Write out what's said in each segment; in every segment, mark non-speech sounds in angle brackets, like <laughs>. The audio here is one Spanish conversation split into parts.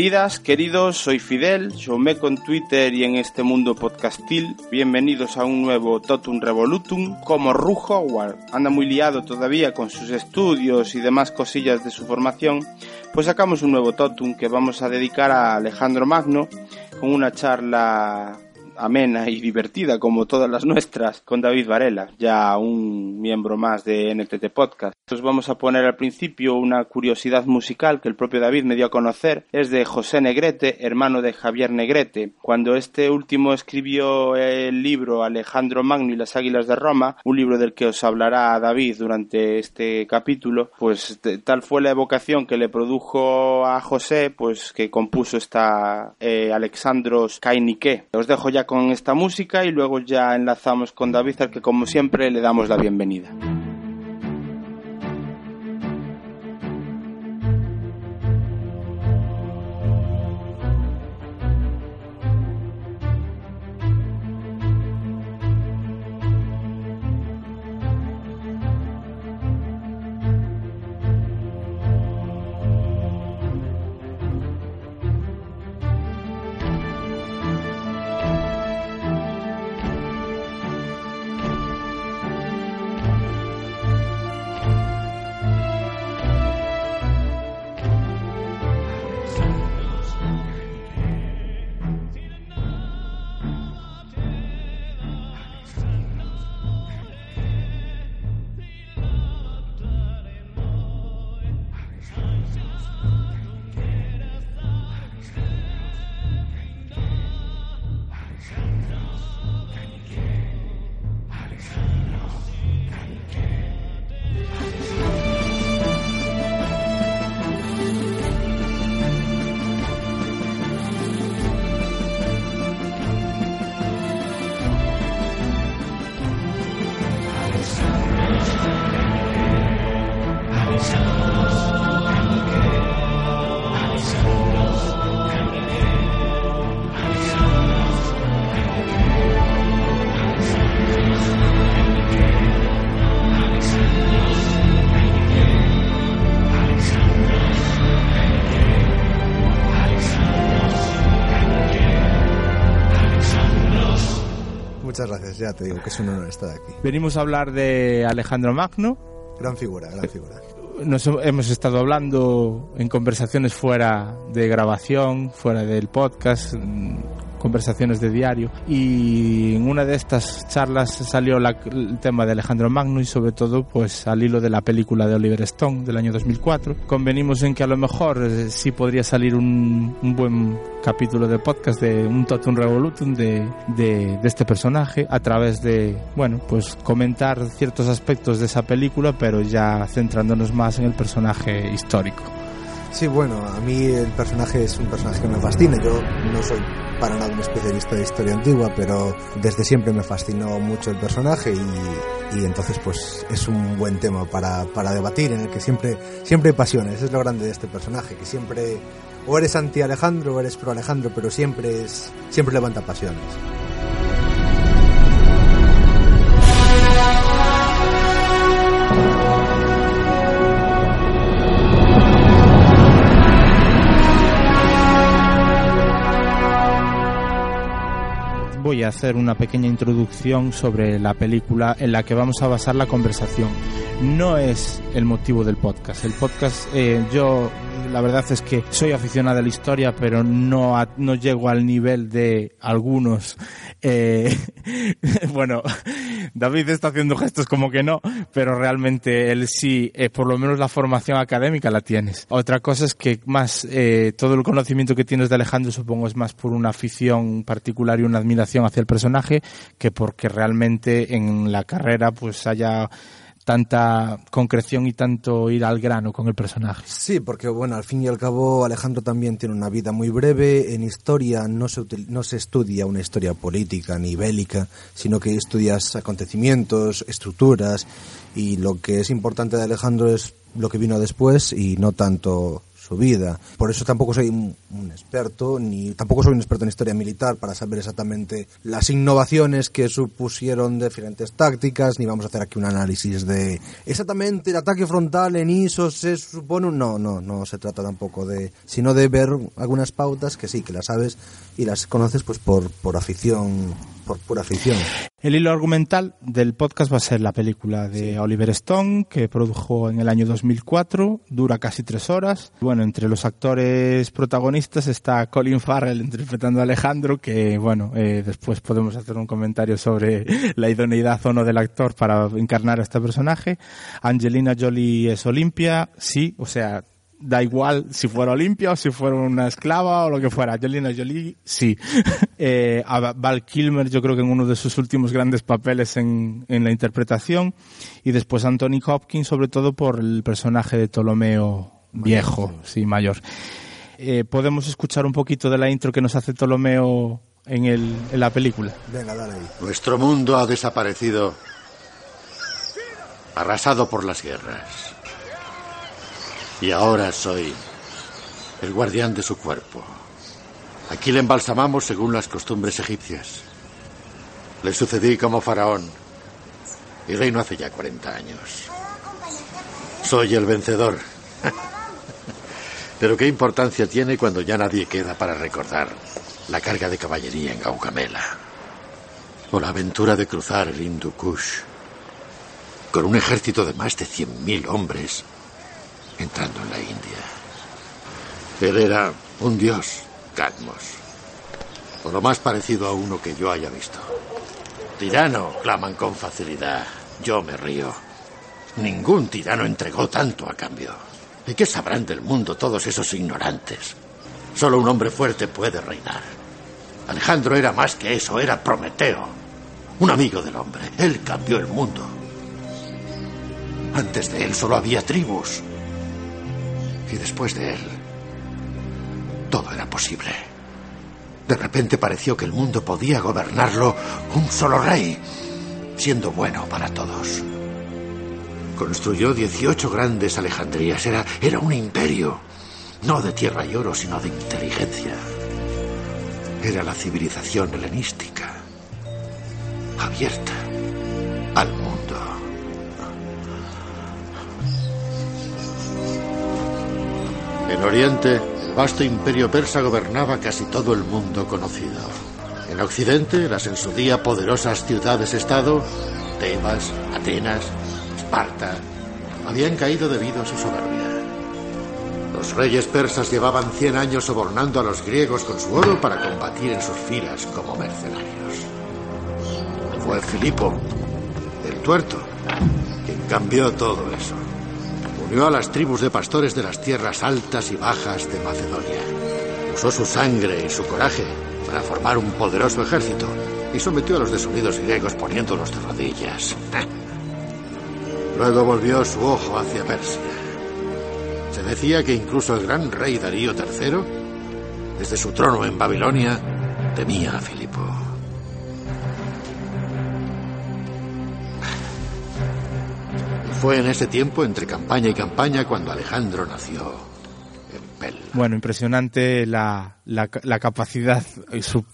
Queridas, queridos, soy Fidel, me con Twitter y en este mundo podcastil. Bienvenidos a un nuevo Totum Revolutum. Como Ru Howard anda muy liado todavía con sus estudios y demás cosillas de su formación, pues sacamos un nuevo Totum que vamos a dedicar a Alejandro Magno con una charla amena y divertida como todas las nuestras con David Varela, ya un miembro más de NTT Podcast. Os vamos a poner al principio una curiosidad musical que el propio David me dio a conocer. Es de José Negrete, hermano de Javier Negrete. Cuando este último escribió el libro Alejandro Magno y las Águilas de Roma, un libro del que os hablará David durante este capítulo, pues tal fue la evocación que le produjo a José, pues que compuso esta eh, Alexandros Kainike. Os dejo ya con esta música y luego ya enlazamos con David al que como siempre le damos la bienvenida. Ya te digo que es un honor estar aquí. Venimos a hablar de Alejandro Magno. Gran figura, gran figura. Nos hemos estado hablando en conversaciones fuera de grabación, fuera del podcast, conversaciones de diario. Y en una de estas charlas salió el tema de Alejandro Magno y sobre todo pues al hilo de la película de Oliver Stone del año 2004 convenimos en que a lo mejor eh, sí podría salir un, buen capítulo de podcast de un totum revolutum de, de, de este personaje a través de bueno pues comentar ciertos aspectos de esa película pero ya centrándonos más en el personaje histórico. Sí, bueno, a mí el personaje es un personaje que me fascina. Yo no soy para nada un especialista de historia antigua, pero desde siempre me fascinó mucho el personaje y, entonces pues es un buen tema para, para, debatir en el que siempre, siempre hay pasiones. Es lo grande de este personaje, que siempre o eres anti Alejandro o eres pro Alejandro, pero siempre, es, siempre levanta pasiones. Voy a hacer una pequeña introducción sobre la película en la que vamos a basar la conversación. No es el motivo del podcast. El podcast, eh, yo la verdad es que soy aficionado a la historia, pero no, no llego al nivel de algunos. Eh, <laughs> bueno, David está haciendo gestos como que no, pero realmente él sí, eh, por lo menos la formación académica la tienes. Otra cosa es que más eh, todo el conocimiento que tienes de Alejandro supongo es más por una afición particular y una admiración hacia el personaje que porque realmente en la carrera pues haya tanta concreción y tanto ir al grano con el personaje. Sí, porque bueno, al fin y al cabo Alejandro también tiene una vida muy breve. En historia no se, no se estudia una historia política ni bélica, sino que estudias acontecimientos, estructuras y lo que es importante de Alejandro es lo que vino después y no tanto su vida. Por eso tampoco soy un, experto, ni tampoco soy un experto en historia militar para saber exactamente las innovaciones que supusieron diferentes tácticas, ni vamos a hacer aquí un análisis de exactamente el ataque frontal en ISO se supone. No, no, no se trata tampoco de. sino de ver algunas pautas que sí, que las sabes y las conoces pues por, por afición por pura ficción. El hilo argumental del podcast va a ser la película de Oliver Stone, que produjo en el año 2004, dura casi tres horas. Bueno, entre los actores protagonistas está Colin Farrell interpretando a Alejandro, que bueno, eh, después podemos hacer un comentario sobre la idoneidad o no del actor para encarnar a este personaje. Angelina Jolie es Olimpia, sí, o sea, da igual si fuera Olimpia o si fuera una esclava o lo que fuera. Angelina Jolie, sí. <laughs> eh, a Val Kilmer yo creo que en uno de sus últimos grandes papeles en, en la interpretación. Y después Anthony Hopkins, sobre todo por el personaje de Ptolomeo viejo, sí, mayor. Eh, ¿Podemos escuchar un poquito de la intro que nos hace Ptolomeo en, el, en la película? Venga, dale ahí. Nuestro mundo ha desaparecido, arrasado por las guerras. Y ahora soy el guardián de su cuerpo. Aquí le embalsamamos según las costumbres egipcias. Le sucedí como faraón y reino hace ya 40 años. Soy el vencedor. Pero qué importancia tiene cuando ya nadie queda para recordar la carga de caballería en Gaugamela. O la aventura de cruzar el Hindu Kush con un ejército de más de 100.000 hombres entrando en la India. Él era un dios, Cadmos. O lo más parecido a uno que yo haya visto. Tirano, claman con facilidad. Yo me río. Ningún tirano entregó tanto a cambio. ¿Y qué sabrán del mundo todos esos ignorantes? Solo un hombre fuerte puede reinar. Alejandro era más que eso, era Prometeo. Un amigo del hombre. Él cambió el mundo. Antes de él solo había tribus. Y después de él, todo era posible. De repente pareció que el mundo podía gobernarlo un solo rey, siendo bueno para todos. Construyó 18 grandes Alejandrías. Era, era un imperio. No de tierra y oro, sino de inteligencia. Era la civilización helenística. Abierta al En Oriente, el vasto imperio persa gobernaba casi todo el mundo conocido. En Occidente, las en su día poderosas ciudades-estado, Tebas, Atenas, Esparta, habían caído debido a su soberbia. Los reyes persas llevaban 100 años sobornando a los griegos con su oro para combatir en sus filas como mercenarios. Fue Filipo, el tuerto, quien cambió todo eso unió a las tribus de pastores de las tierras altas y bajas de Macedonia. Usó su sangre y su coraje para formar un poderoso ejército y sometió a los desunidos griegos poniéndolos de rodillas. <laughs> Luego volvió su ojo hacia Persia. Se decía que incluso el gran rey Darío III, desde su trono en Babilonia, temía a Filipo. Fue en ese tiempo, entre campaña y campaña, cuando Alejandro nació en. Bueno, impresionante la, la, capacidad,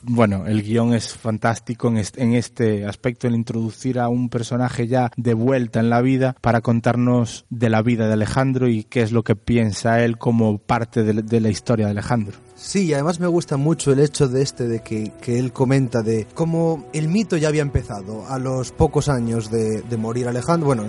bueno, el guion es fantástico en este, en este aspecto, el introducir a un personaje ya de vuelta en la vida para contarnos de la vida de Alejandro y qué es lo que piensa él como parte de la historia de Alejandro. Sí, además me gusta mucho el hecho de este, de que, que él comenta de cómo el mito ya había empezado a los pocos años de, de morir Alejandro, bueno,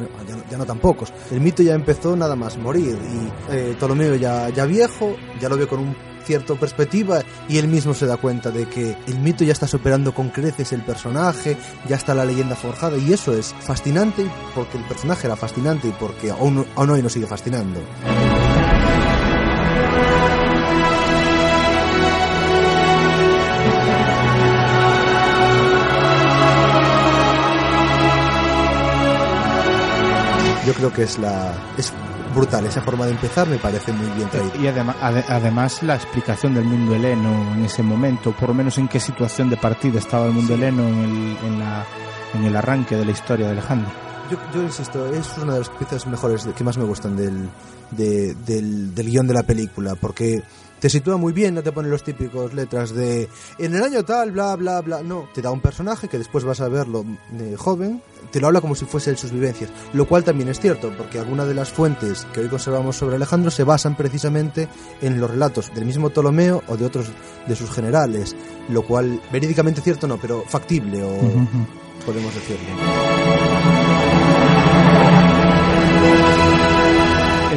ya, no tan pocos, el mito ya empezó nada más morir y eh, Ptolomeo ya, ya viejo, ya lo ve con un cierta perspectiva y él mismo se da cuenta de que el mito ya está superando con creces el personaje, ya está la leyenda forjada y eso es fascinante porque el personaje era fascinante y porque aún, aún hoy nos sigue fascinando. Yo creo que es la es brutal. Esa forma de empezar me parece muy bien traída. Y además además la explicación del mundo heleno en ese momento por lo menos en qué situación de partida estaba el mundo heleno en el, en, la, en el arranque de la historia de Alejandro. Yo, yo insisto, es una de las piezas mejores que más me gustan del, de- del, del guion de la película, porque te sitúa muy bien, no te pone los típicos letras de en el año tal, bla, bla, bla. No, te da un personaje que después vas a verlo eh, joven, te lo habla como si fuese de sus vivencias, lo cual también es cierto, porque algunas de las fuentes que hoy conservamos sobre Alejandro se basan precisamente en los relatos del mismo Ptolomeo o de otros de sus generales, lo cual verídicamente cierto no, pero factible o podemos decirlo.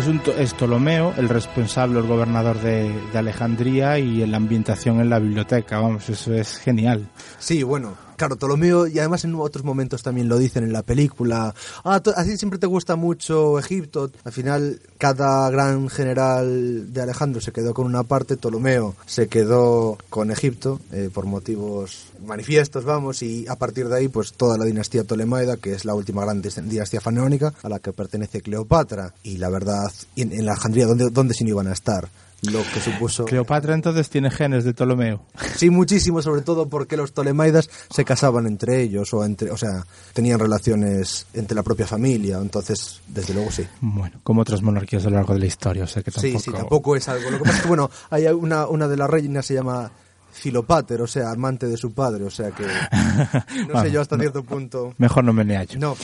Es, es Ptolomeo, el responsable, el gobernador de, de Alejandría y la ambientación en la biblioteca. Vamos, eso es genial. Sí, bueno, claro, Ptolomeo, y además en otros momentos también lo dicen en la película. Ah, así siempre te gusta mucho Egipto. Al final, cada gran general de Alejandro se quedó con una parte, Ptolomeo se quedó con Egipto eh, por motivos manifiestos, vamos, y a partir de ahí, pues toda la dinastía Ptolemaida, que es la última gran dinastía faraónica a la que pertenece Cleopatra. Y la verdad, en, en Alejandría, ¿dónde, ¿dónde se iban a estar? Lo que supuso. Cleopatra entonces tiene genes de Ptolomeo. Sí, muchísimo, sobre todo porque los Ptolemaidas se casaban entre ellos, o entre, o sea, tenían relaciones entre la propia familia, entonces, desde luego sí. Bueno, como otras monarquías a lo largo de la historia, o sea que tampoco... Sí, sí, tampoco es algo. Lo que pasa es que, bueno, hay una, una de las reinas se llama Filopater, o sea, amante de su padre, o sea que <laughs> no sé yo hasta cierto punto. Mejor no me neallo. No,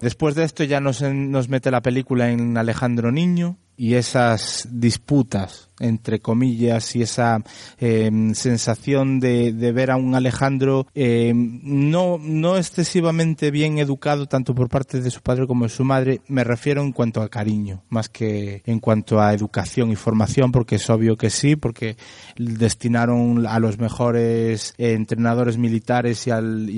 Después de esto ya nos, nos mete la película en Alejandro Niño y esas disputas, entre comillas, y esa eh, sensación de, de ver a un Alejandro eh, no, no excesivamente bien educado tanto por parte de su padre como de su madre, me refiero en cuanto a cariño, más que en cuanto a educación y formación, porque es obvio que sí, porque destinaron a los mejores eh, entrenadores militares y,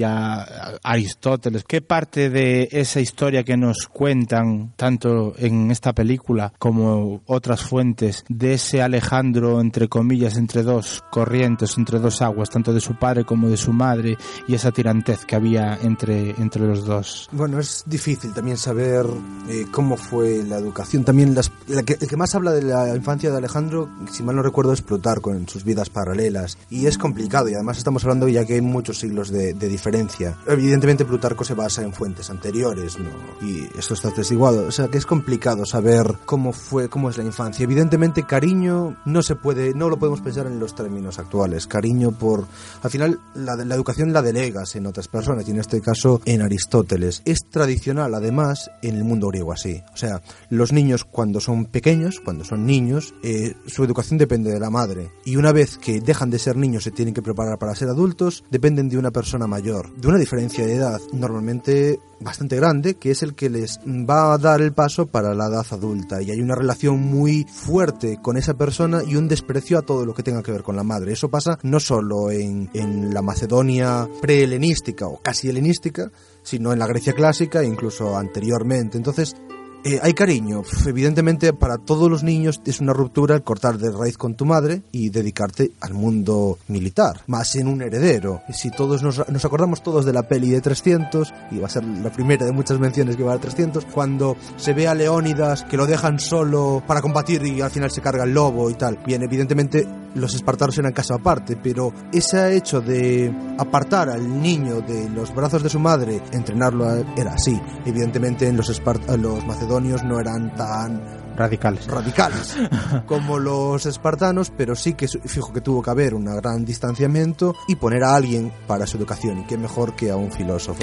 a Aristóteles. ¿Qué parte de esa historia que nos cuentan, tanto en esta película como otras fuentes, de ese Alejandro, entre comillas, entre dos corrientes, entre dos aguas, tanto de su padre como de su madre, y esa tirantez que había entre, entre los dos? Bueno, es difícil también saber eh, cómo fue la educación. También las, la que- el que más habla de la infancia de Alejandro, si mal no recuerdo, es Plutarco en sus vidas paralelas. Y es complicado, y además estamos hablando ya que hay muchos siglos de, de diferencia. Evidentemente Plutarco se basa en fuentes anteriores, ¿no? Y esto está testiguado. O sea que es complicado saber cómo fue, cómo es la infancia. Evidentemente cariño no se puede, no lo podemos pensar en los términos actuales. Cariño por... Al final la, la educación la delegas en otras personas, y en este caso en Aristóteles. Es tradicional, además, en el mundo griego así. O sea, los niños cuando son pequeños, cuando son niños, eh, su educación depende de la madre. Y una vez que dejan de ser niños se tienen que preparar para ser adultos, dependen de una persona mayor. De una diferencia de edad normalmente bastante grande, que es el que les va a dar el paso para la edad adulta. Y hay una relación muy fuerte con esa persona y un desprecio a todo lo que tenga que ver con la madre. Eso pasa no solo en, en la Macedonia pre-helenística o casi helenística, sino en la Grecia clásica e incluso anteriormente. Entonces, eh, hay cariño. Evidentemente, para todos los niños es una ruptura el cortar de raíz con tu madre y dedicarte al mundo militar, más en un heredero. Si todos nos, acordamos todos de la peli de 300, y va a ser la primera de muchas menciones que va a 300, cuando se ve a Leónidas que lo dejan solo para combatir y al final se carga el lobo y tal. Bien, evidentemente los espartanos eran caso aparte, pero ese hecho de apartar al niño de los brazos de su madre, entrenarlo era así. Evidentemente en los, espart- los macedonios no eran tan Radicales. radicales <laughs> como los espartanos, pero sí que fijo que tuvo que haber un gran distanciamiento y poner a alguien para su educación, y qué mejor que a un filósofo.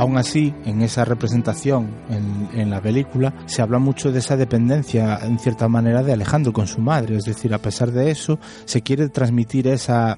Aún así, en esa representación, en, la película, se habla mucho de esa dependencia, en cierta manera, de Alejandro con su madre. Es decir, a pesar de eso, se quiere transmitir esa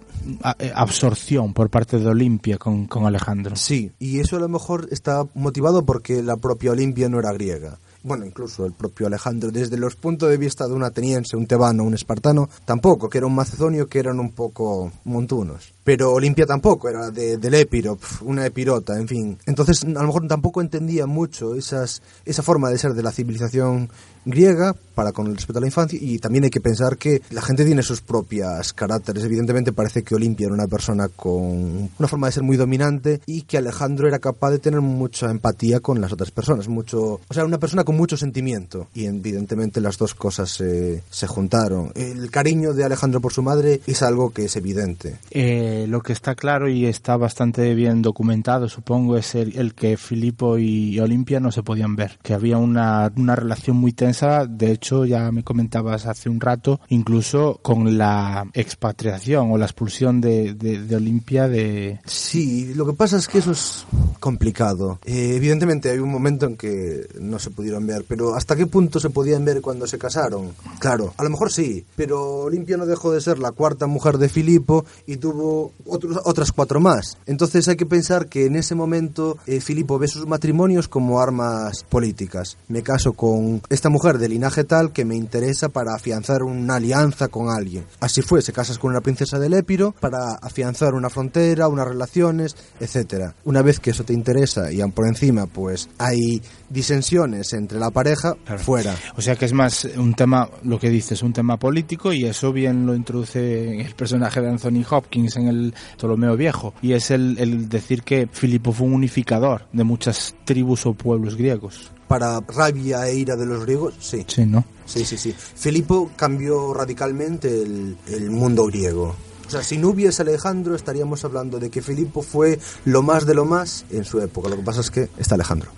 eh, absorción por parte de Olimpia con, con Alejandro. Sí, y eso a lo mejor está motivado porque la propia Olimpia no era griega. Bueno, incluso el propio Alejandro, desde los puntos de vista de un ateniense, un tebano, un espartano, tampoco, que era un macedonio, que eran un poco montunos. Pero Olimpia tampoco, era de, del Épiro, una epirota, en fin. Entonces, a lo mejor tampoco entendía mucho esas, esa forma de ser de la civilización griega para con el respeto a la infancia y también hay que pensar que la gente tiene sus propias caracteres. Evidentemente parece que Olimpia era una persona con una forma de ser muy dominante y que Alejandro era capaz de tener mucha empatía con las otras personas, mucho, o sea, una persona con mucho sentimiento y evidentemente las dos cosas se, se juntaron. El cariño de Alejandro por su madre es algo que es evidente. Eh, lo que está claro y está bastante bien documentado, supongo, es el, el que Filipo y Olimpia no se podían ver, que había una, una relación muy tensa de hecho ya me comentabas hace un rato, incluso con la expatriación o la expulsión de, de, Olimpia de... Sí, lo que pasa es que eso es complicado. Eh, evidentemente hay un momento en que no se pudieron ver, pero ¿hasta qué punto se podían ver cuando se casaron? Claro, a lo mejor sí, pero Olimpia no dejó de ser la cuarta mujer de Filipo y tuvo otras cuatro más. Entonces hay que pensar que en ese momento eh, Filipo ve sus matrimonios como armas políticas. Me caso con esta mujer de linaje tal que me interesa para afianzar una alianza con alguien. Así fue, se casas con una princesa del Épiro para afianzar una frontera, unas relaciones, etcétera. Una vez que eso te interesa y aún por encima pues hay disensiones entre la pareja, fuera. O sea que es más un tema, lo que dices, un tema político y eso bien lo introduce el personaje de Anthony Hopkins en el Ptolomeo Viejo y es el, el decir que Filipo fue un unificador de muchas tribus o pueblos griegos para rabia e ira de los griegos, sí. Sí, ¿no? Sí, sí, sí. Filipo cambió radicalmente el, el mundo griego. O sea, si no hubiese Alejandro, estaríamos hablando de que Filipo fue lo más de lo más en su época. Lo que pasa es que está Alejandro.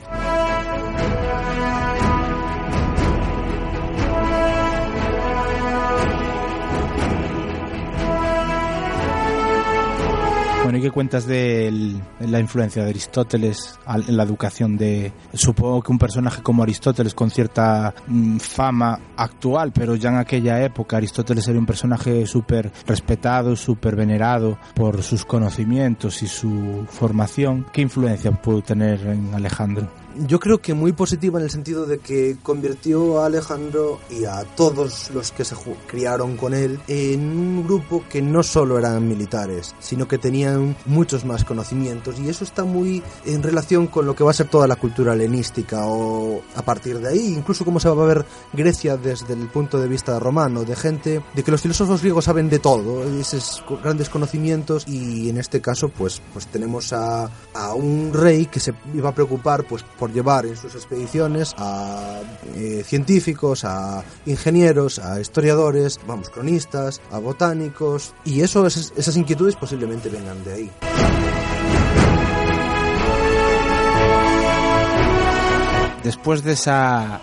Bueno, ¿y qué cuentas de la influencia de Aristóteles en la educación de... Supongo que un personaje como Aristóteles con cierta mm, fama actual, pero ya en aquella época Aristóteles era un personaje súper respetado, súper venerado por sus conocimientos y su formación. ¿Qué influencia pudo tener en Alejandro? Yo creo que muy positiva en el sentido de que convirtió a Alejandro y a todos los que se criaron con él en un grupo que no solo eran militares, sino que tenían muchos más conocimientos. Y eso está muy en relación con lo que va a ser toda la cultura helenística o a partir de ahí, incluso cómo se va a ver Grecia desde el punto de vista romano, de gente, de que los filósofos griegos saben de todo, esos grandes conocimientos. Y en este caso pues, pues tenemos a, a un rey que se iba a preocupar pues por llevar en sus expediciones a eh, científicos, a ingenieros, a historiadores, vamos, cronistas, a botánicos, y eso, esas inquietudes posiblemente vengan de ahí. Después de esa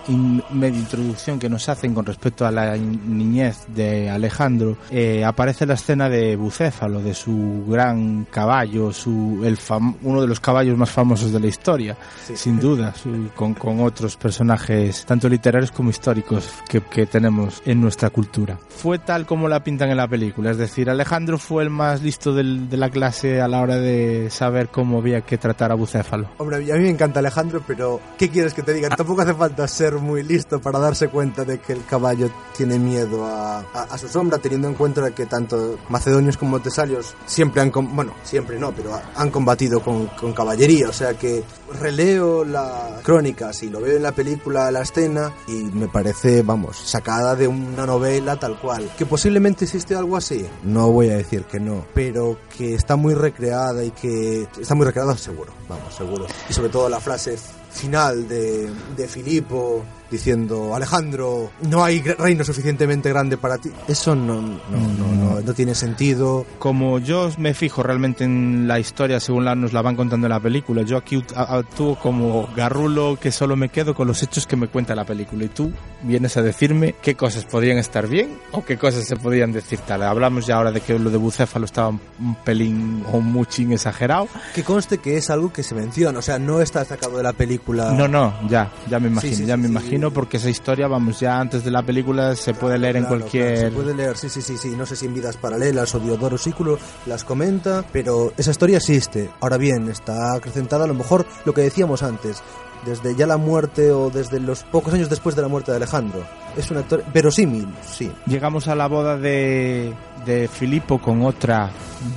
media introducción que nos hacen con respecto a la niñez de Alejandro, eh, aparece la escena de Bucéfalo, de su gran caballo, su, el uno de los caballos más famosos de la historia, sin duda, con, con, otros personajes, tanto literarios como históricos, que, que, tenemos en nuestra cultura. Fue tal como la pintan en la película, es decir, Alejandro fue el más listo del, de la clase a la hora de saber cómo había que tratar a Bucéfalo. Hombre, a mí me encanta Alejandro, pero ¿qué quieres que te diga, tampoco hace falta ser muy listo para darse cuenta de que el caballo tiene miedo a, a, su sombra, teniendo en cuenta que tanto macedonios como tesalios siempre han, bueno, siempre no, pero han combatido con, con caballería, o sea que releo las crónicas y lo veo en la película, la escena, y me parece, vamos, sacada de una novela tal cual. Que posiblemente existe algo así, no voy a decir que no, pero que está muy recreada y que está muy recreada seguro, vamos, seguro. Y sobre todo la frase final de, de Filipo diciendo Alejandro, no hay reino suficientemente grande para ti. Eso no, no, no, no, tiene sentido. Como yo me fijo realmente en la historia según la, nos la van contando en la película, yo aquí actúo como garrulo que solo me quedo con los hechos que me cuenta la película y tú vienes a decirme qué cosas podrían estar bien o qué cosas se podrían decir tal. Hablamos ya ahora de que lo de Bucéfalo estaba un pelín o muchín exagerado. Que conste que es algo que se menciona, o sea, no está sacado de la película. No, no, ya, ya me imagino, ya me imagino porque esa historia, vamos, ya antes de la película se puede leer en cualquier... se puede leer, sí, sí, sí, sí, no sé si en Vidas Paralelas o Diodoro Sículo las comenta, pero esa historia existe. Ahora bien, está acrecentada a lo mejor lo que decíamos antes, desde ya la muerte o desde los pocos años después de la muerte de Alejandro. Es un actor verosímil, sí. Llegamos a la boda de, de Filipo con otra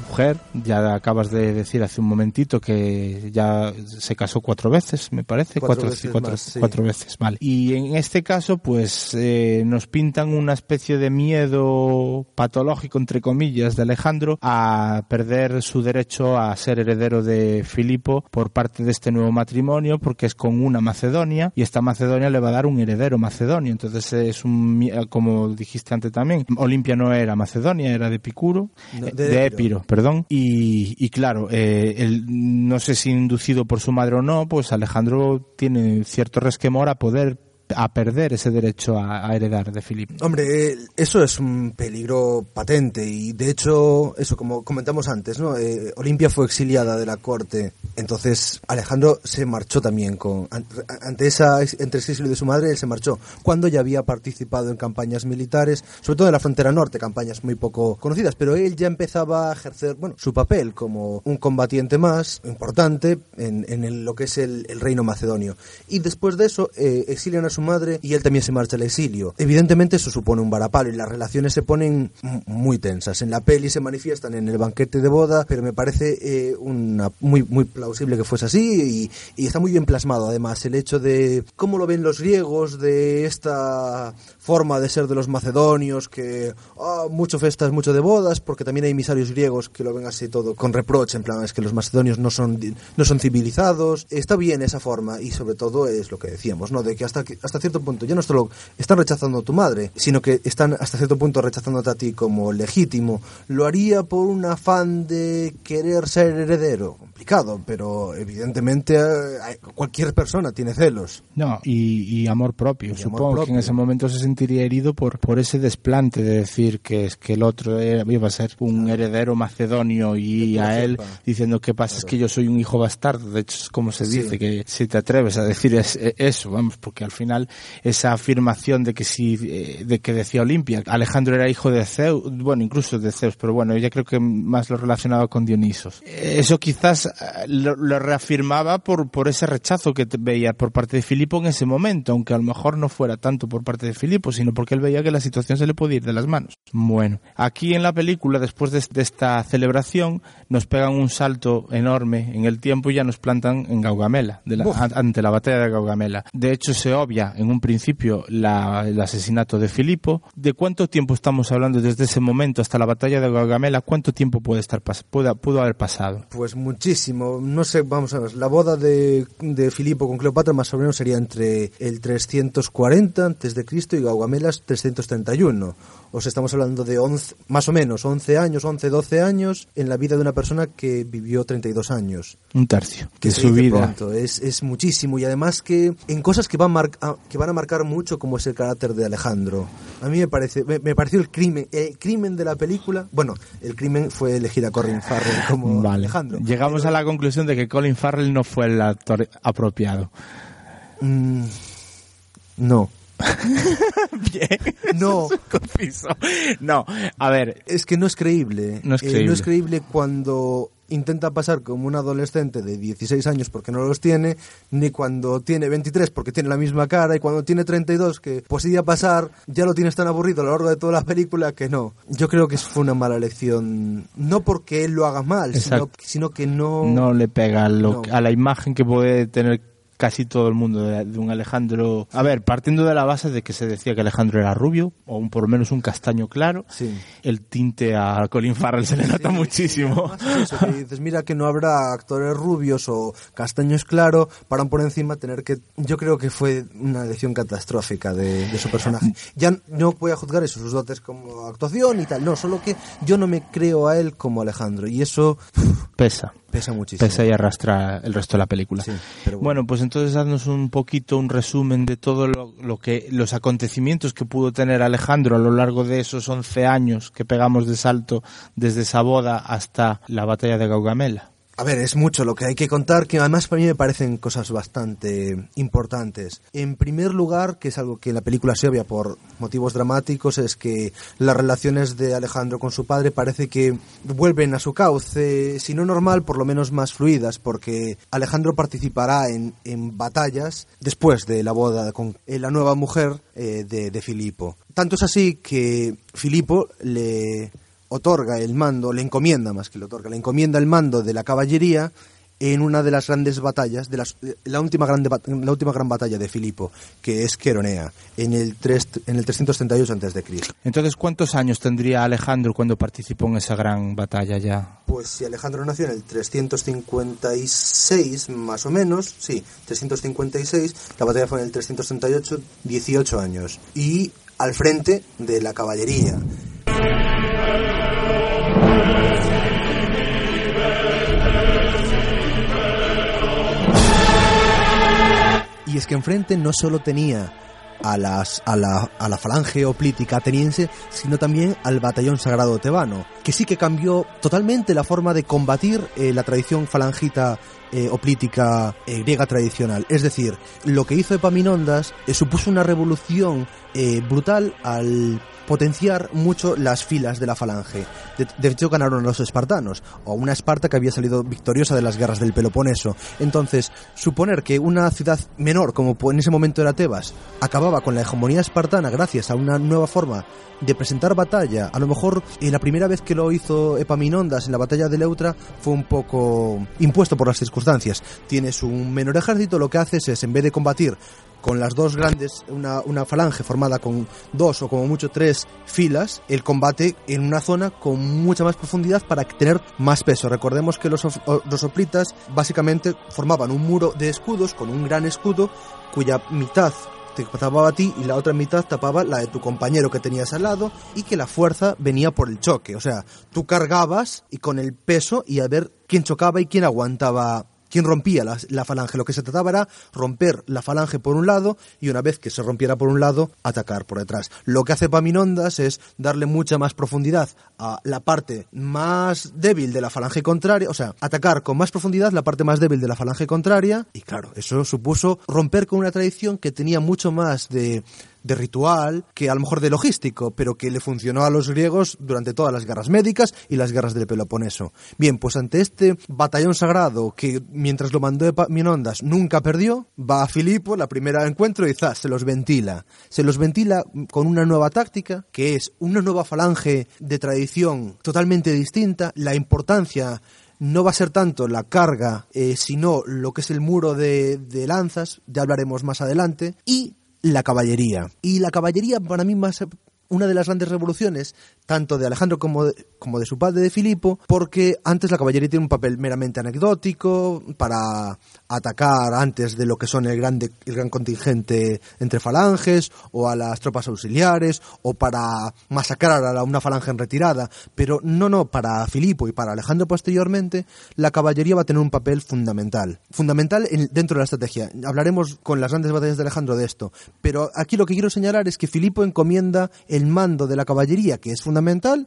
mujer. Ya acabas de decir hace un momentito que ya se casó cuatro veces, me parece. Cuatro, veces, cuatro, más, sí. cuatro veces, vale. Y en este caso, pues eh, nos pintan una especie de miedo patológico, entre comillas, de Alejandro a perder su derecho a ser heredero de Filipo por parte de este nuevo matrimonio, porque es con una Macedonia y esta Macedonia le va a dar un heredero macedonio. Entonces es un, como dijiste antes también, Olimpia no era Macedonia, era de Picuro, No, eh, de de, perdón. Y, y claro, eh, el- no sé si inducido por su madre o no, pues Alejandro tiene cierto resquemor a poder a perder ese derecho a, a heredar de Filipo. Hombre, eso es un peligro patente y de hecho, eso como comentamos antes, ¿no? Eh, Olimpia fue exiliada de la corte, entonces Alejandro se marchó también con an- ante esa entre exilio de su madre, él se marchó cuando ya había participado en campañas militares, sobre todo en la frontera norte, campañas muy poco conocidas, pero él ya empezaba a ejercer, bueno, su papel como un combatiente más importante en, en el- lo que es el, el reino macedonio. Y después de eso, eh, exilian a su madre y él también se marcha al exilio. Evidentemente eso supone un varapalo y las relaciones se ponen muy tensas. En la peli se manifiestan en el banquete de boda, pero me parece eh, una, muy, muy plausible que fuese así y, está muy bien plasmado además el hecho de cómo lo ven los griegos, de esta forma de ser de los macedonios, que ah, mucho festas, mucho de bodas, porque también hay emisarios griegos que lo ven así todo con reproche, en plan es que los macedonios no son, no son civilizados. Está bien esa forma y sobre todo es lo que decíamos, ¿no? De que hasta, hasta cierto punto ya no solo están rechazando a tu madre, sino que están hasta cierto punto rechazándote a ti como legítimo. Lo haría por un afán de querer ser heredero. Complicado, pero evidentemente eh, cualquier persona tiene celos. No, y, y amor propio. Y amor Supongo que en propio. ese momento se sentiría herido por, por ese desplante de decir que es que el otro era- iba a ser un heredero macedonio y a él diciendo que pasa es Claro. que yo soy un hijo bastardo. De hecho, es como se Sí. dice, que si te atreves a decir es- e- eso, vamos, porque al final esa afirmación de que si, eh, de que decía Olimpia, Alejandro era hijo de Zeus, bueno, incluso de Zeus, pero bueno, ya creo que más lo relacionaba con Dionisos. Eso quizás eh, lo, lo reafirmaba por, por ese rechazo que veía por parte de Filipo en ese momento, aunque a lo mejor no fuera tanto por parte de Filipo, sino porque él veía que la situación se le podía ir de las manos. Bueno, aquí en la película, después de, de esta celebración, nos pegan un salto enorme en el tiempo y ya nos plantan en Gaugamela, de la- ante la batalla de Gaugamela. De hecho, se obvia en un principio la- el asesinato de Filipo. ¿De cuánto tiempo estamos hablando desde ese momento hasta la batalla de Gaugamela? ¿Cuánto tiempo puede estar pueda- pudo haber pasado? Pues muchísimo. No sé, vamos a ver. La boda de, de Filipo con Cleopatra más o menos sería entre el 340 antes de Cristo y Gaugamelas 331. O sea, estamos hablando de 11, más o menos 11 años, 11, 12 años en la vida de una persona que vivió 32 años. Un tercio Que de su vida. es muchísimo y además que en cosas que van, mar- a, que van a marcar mucho como es el carácter de Alejandro. A mí me parece me, me pareció el crimen el crimen de la película. Bueno, el crimen fue elegir a Corin Farrell como Vale. Alejandro. Llegamos a la conclusión de que Colin Farrell no fue el actor apropiado. Mm, no. <laughs> Bien. No. <laughs> No, a ver, Es que no es creíble. No es Eh, creíble. no es creíble cuando intenta pasar como un adolescente de 16 años porque no los tiene, ni cuando tiene 23 porque tiene la misma cara, y cuando tiene 32 que pues iba a pasar, ya lo tienes tan aburrido a lo largo de toda la película que no. Yo creo que fue una mala elección, no porque él lo haga mal, sino, sino que no... no le pega lo No. a la imagen que puede tener casi todo el mundo de, de un Alejandro. A ver, partiendo de la base de que se decía que Alejandro era rubio, o un, por lo menos un castaño claro, Sí. el tinte a Colin Farrell se le nota muchísimo. Además es eso, que dices, mira que no habrá actores rubios o castaños claro para por encima tener que... Yo creo que fue una elección catastrófica de, de su personaje. Ya no voy a juzgar eso, sus dotes como actuación y tal, no, solo que yo no me creo a él como Alejandro y eso Pesa. Pesa muchísimo. Pesa y arrastra el resto de la película. Sí, pero bueno. bueno. pues entonces haznos un poquito un resumen de todo lo, lo que los acontecimientos que pudo tener Alejandro a lo largo de esos 11 años que pegamos de salto desde esa boda hasta la batalla de Gaugamela. A ver, es mucho lo que hay que contar, que además para mí me parecen cosas bastante importantes. En primer lugar, que es algo que en la película se obvia por motivos dramáticos, es que las relaciones de Alejandro con su padre parece que vuelven a su cauce, si no normal, por lo menos más fluidas, porque Alejandro participará en, en batallas después de la boda con eh, la nueva mujer eh, de, de Filipo. Tanto es así que Filipo le otorga el mando, le encomienda más que le otorga, le encomienda el mando de la caballería en una de las grandes batallas, de las, la, última grande, la última gran batalla de Filipo, que es Queronea, en el, tres, en el 338 a.C. Entonces, ¿cuántos años tendría Alejandro cuando participó en esa gran batalla ya? Pues si Alejandro nació en el 356, más o menos, sí, 356, la batalla fue en el 338, 18 años. Y al frente de la caballería. Y es que enfrente no solo tenía a, las, a, la, a la falange oplítica ateniense, sino también al batallón sagrado tebano, que sí que cambió totalmente la forma de combatir eh, la tradición falangita eh, oplítica eh, griega tradicional. Es decir, lo que hizo Epaminondas supuso una revolución brutal al potenciar mucho las filas de la falange. De, hecho, ganaron los espartanos, o una Esparta que había salido victoriosa de las guerras del Peloponeso. Entonces, suponer que una ciudad menor, como en ese momento era Tebas, acababa con la hegemonía espartana gracias a una nueva forma de presentar batalla, a lo mejor eh, la primera vez que lo hizo Epaminondas en la batalla de Leutra fue un poco impuesto por las circunstancias. Tienes un menor ejército, lo que haces es, en vez de combatir con las dos grandes, una, una, falange formada con dos o como mucho tres filas, el combate en una zona con mucha más profundidad para tener más peso. Recordemos que los, los soplitas básicamente formaban un muro de escudos con un gran escudo cuya mitad te tapaba a ti y la otra mitad tapaba la de tu compañero que tenías al lado y que la fuerza venía por el choque. O sea, tú cargabas y con el peso y a ver quién chocaba y quién aguantaba quién rompía la, la, falange. Lo que se trataba era romper la falange por un lado y una vez que se rompiera por un lado, atacar por detrás. Lo que hace Paminondas es darle mucha más profundidad a la parte más débil de la falange contraria, o sea, atacar con más profundidad la parte más débil de la falange contraria y claro, eso supuso romper con una tradición que tenía mucho más de de ritual que a lo mejor de logístico, pero que le funcionó a los griegos durante todas las guerras médicas y las guerras del Peloponeso. Bien, pues ante este batallón sagrado que mientras lo mandó Epaminondas nunca perdió, va a Filipo, la primera encuentro, y zas, se los ventila. Se los ventila con una nueva táctica, que es una nueva falange de tradición totalmente distinta, la importancia no va a ser tanto la carga, eh, sino lo que es el muro de, de lanzas, ya hablaremos más adelante, y la caballería. Y la caballería para mí más una de las grandes revoluciones, tanto de Alejandro como de, como de su padre de Filipo, porque antes la caballería tiene un papel meramente anecdótico para atacar antes de lo que son el, grande, el gran contingente entre falanges o a las tropas auxiliares o para masacrar a una falange en retirada, pero no, no, para Filipo y para Alejandro posteriormente, la caballería va a tener un papel fundamental, fundamental en, dentro de la estrategia. Hablaremos con las grandes batallas de Alejandro de esto, pero aquí lo que quiero señalar es que Filipo encomienda el mando de la caballería, que es fundamental,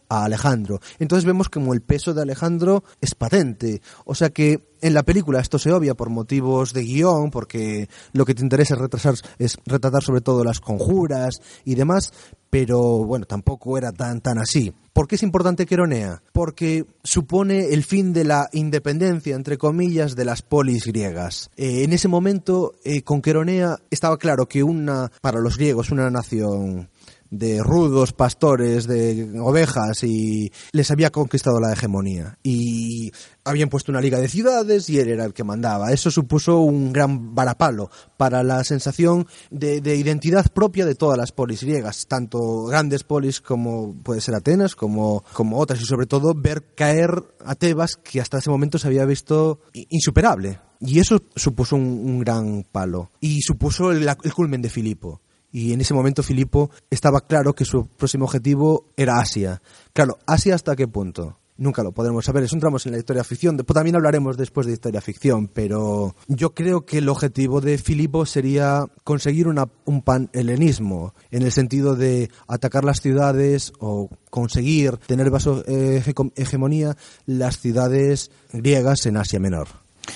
a Alejandro. Entonces vemos como el peso de Alejandro es patente. O sea que en la película esto se obvia por motivos de guion, porque lo que te interesa es, retrasar, es retratar sobre todo las conjuras y demás, pero bueno, tampoco era tan, tan así. ¿Por qué es importante Queronea? Porque supone el fin de la independencia, entre comillas, de las polis griegas. Eh, en ese momento, eh, con Queronea estaba claro que una, para los griegos, una nación de rudos pastores de ovejas y les había conquistado la hegemonía y habían puesto una liga de ciudades y él era el que mandaba. Eso supuso un gran varapalo para la sensación de, de identidad propia de todas las polis griegas, tanto grandes polis como puede ser Atenas, como, como otras, y sobre todo ver caer a Tebas que hasta ese momento se había visto insuperable. Y eso supuso un, gran palo. Y supuso el culmen de Filipo y en ese momento Filipo estaba claro que su próximo objetivo era Asia. Claro, ¿Asia hasta qué punto? nunca lo podremos saber. Es un tramo en la historia ficción. También hablaremos después de historia ficción, pero yo creo que el objetivo de Filipo sería conseguir una, un pan-helenismo, en el sentido de atacar las ciudades o conseguir tener bajo eh, hegemonía las ciudades griegas en Asia Menor,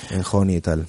en Joni y tal.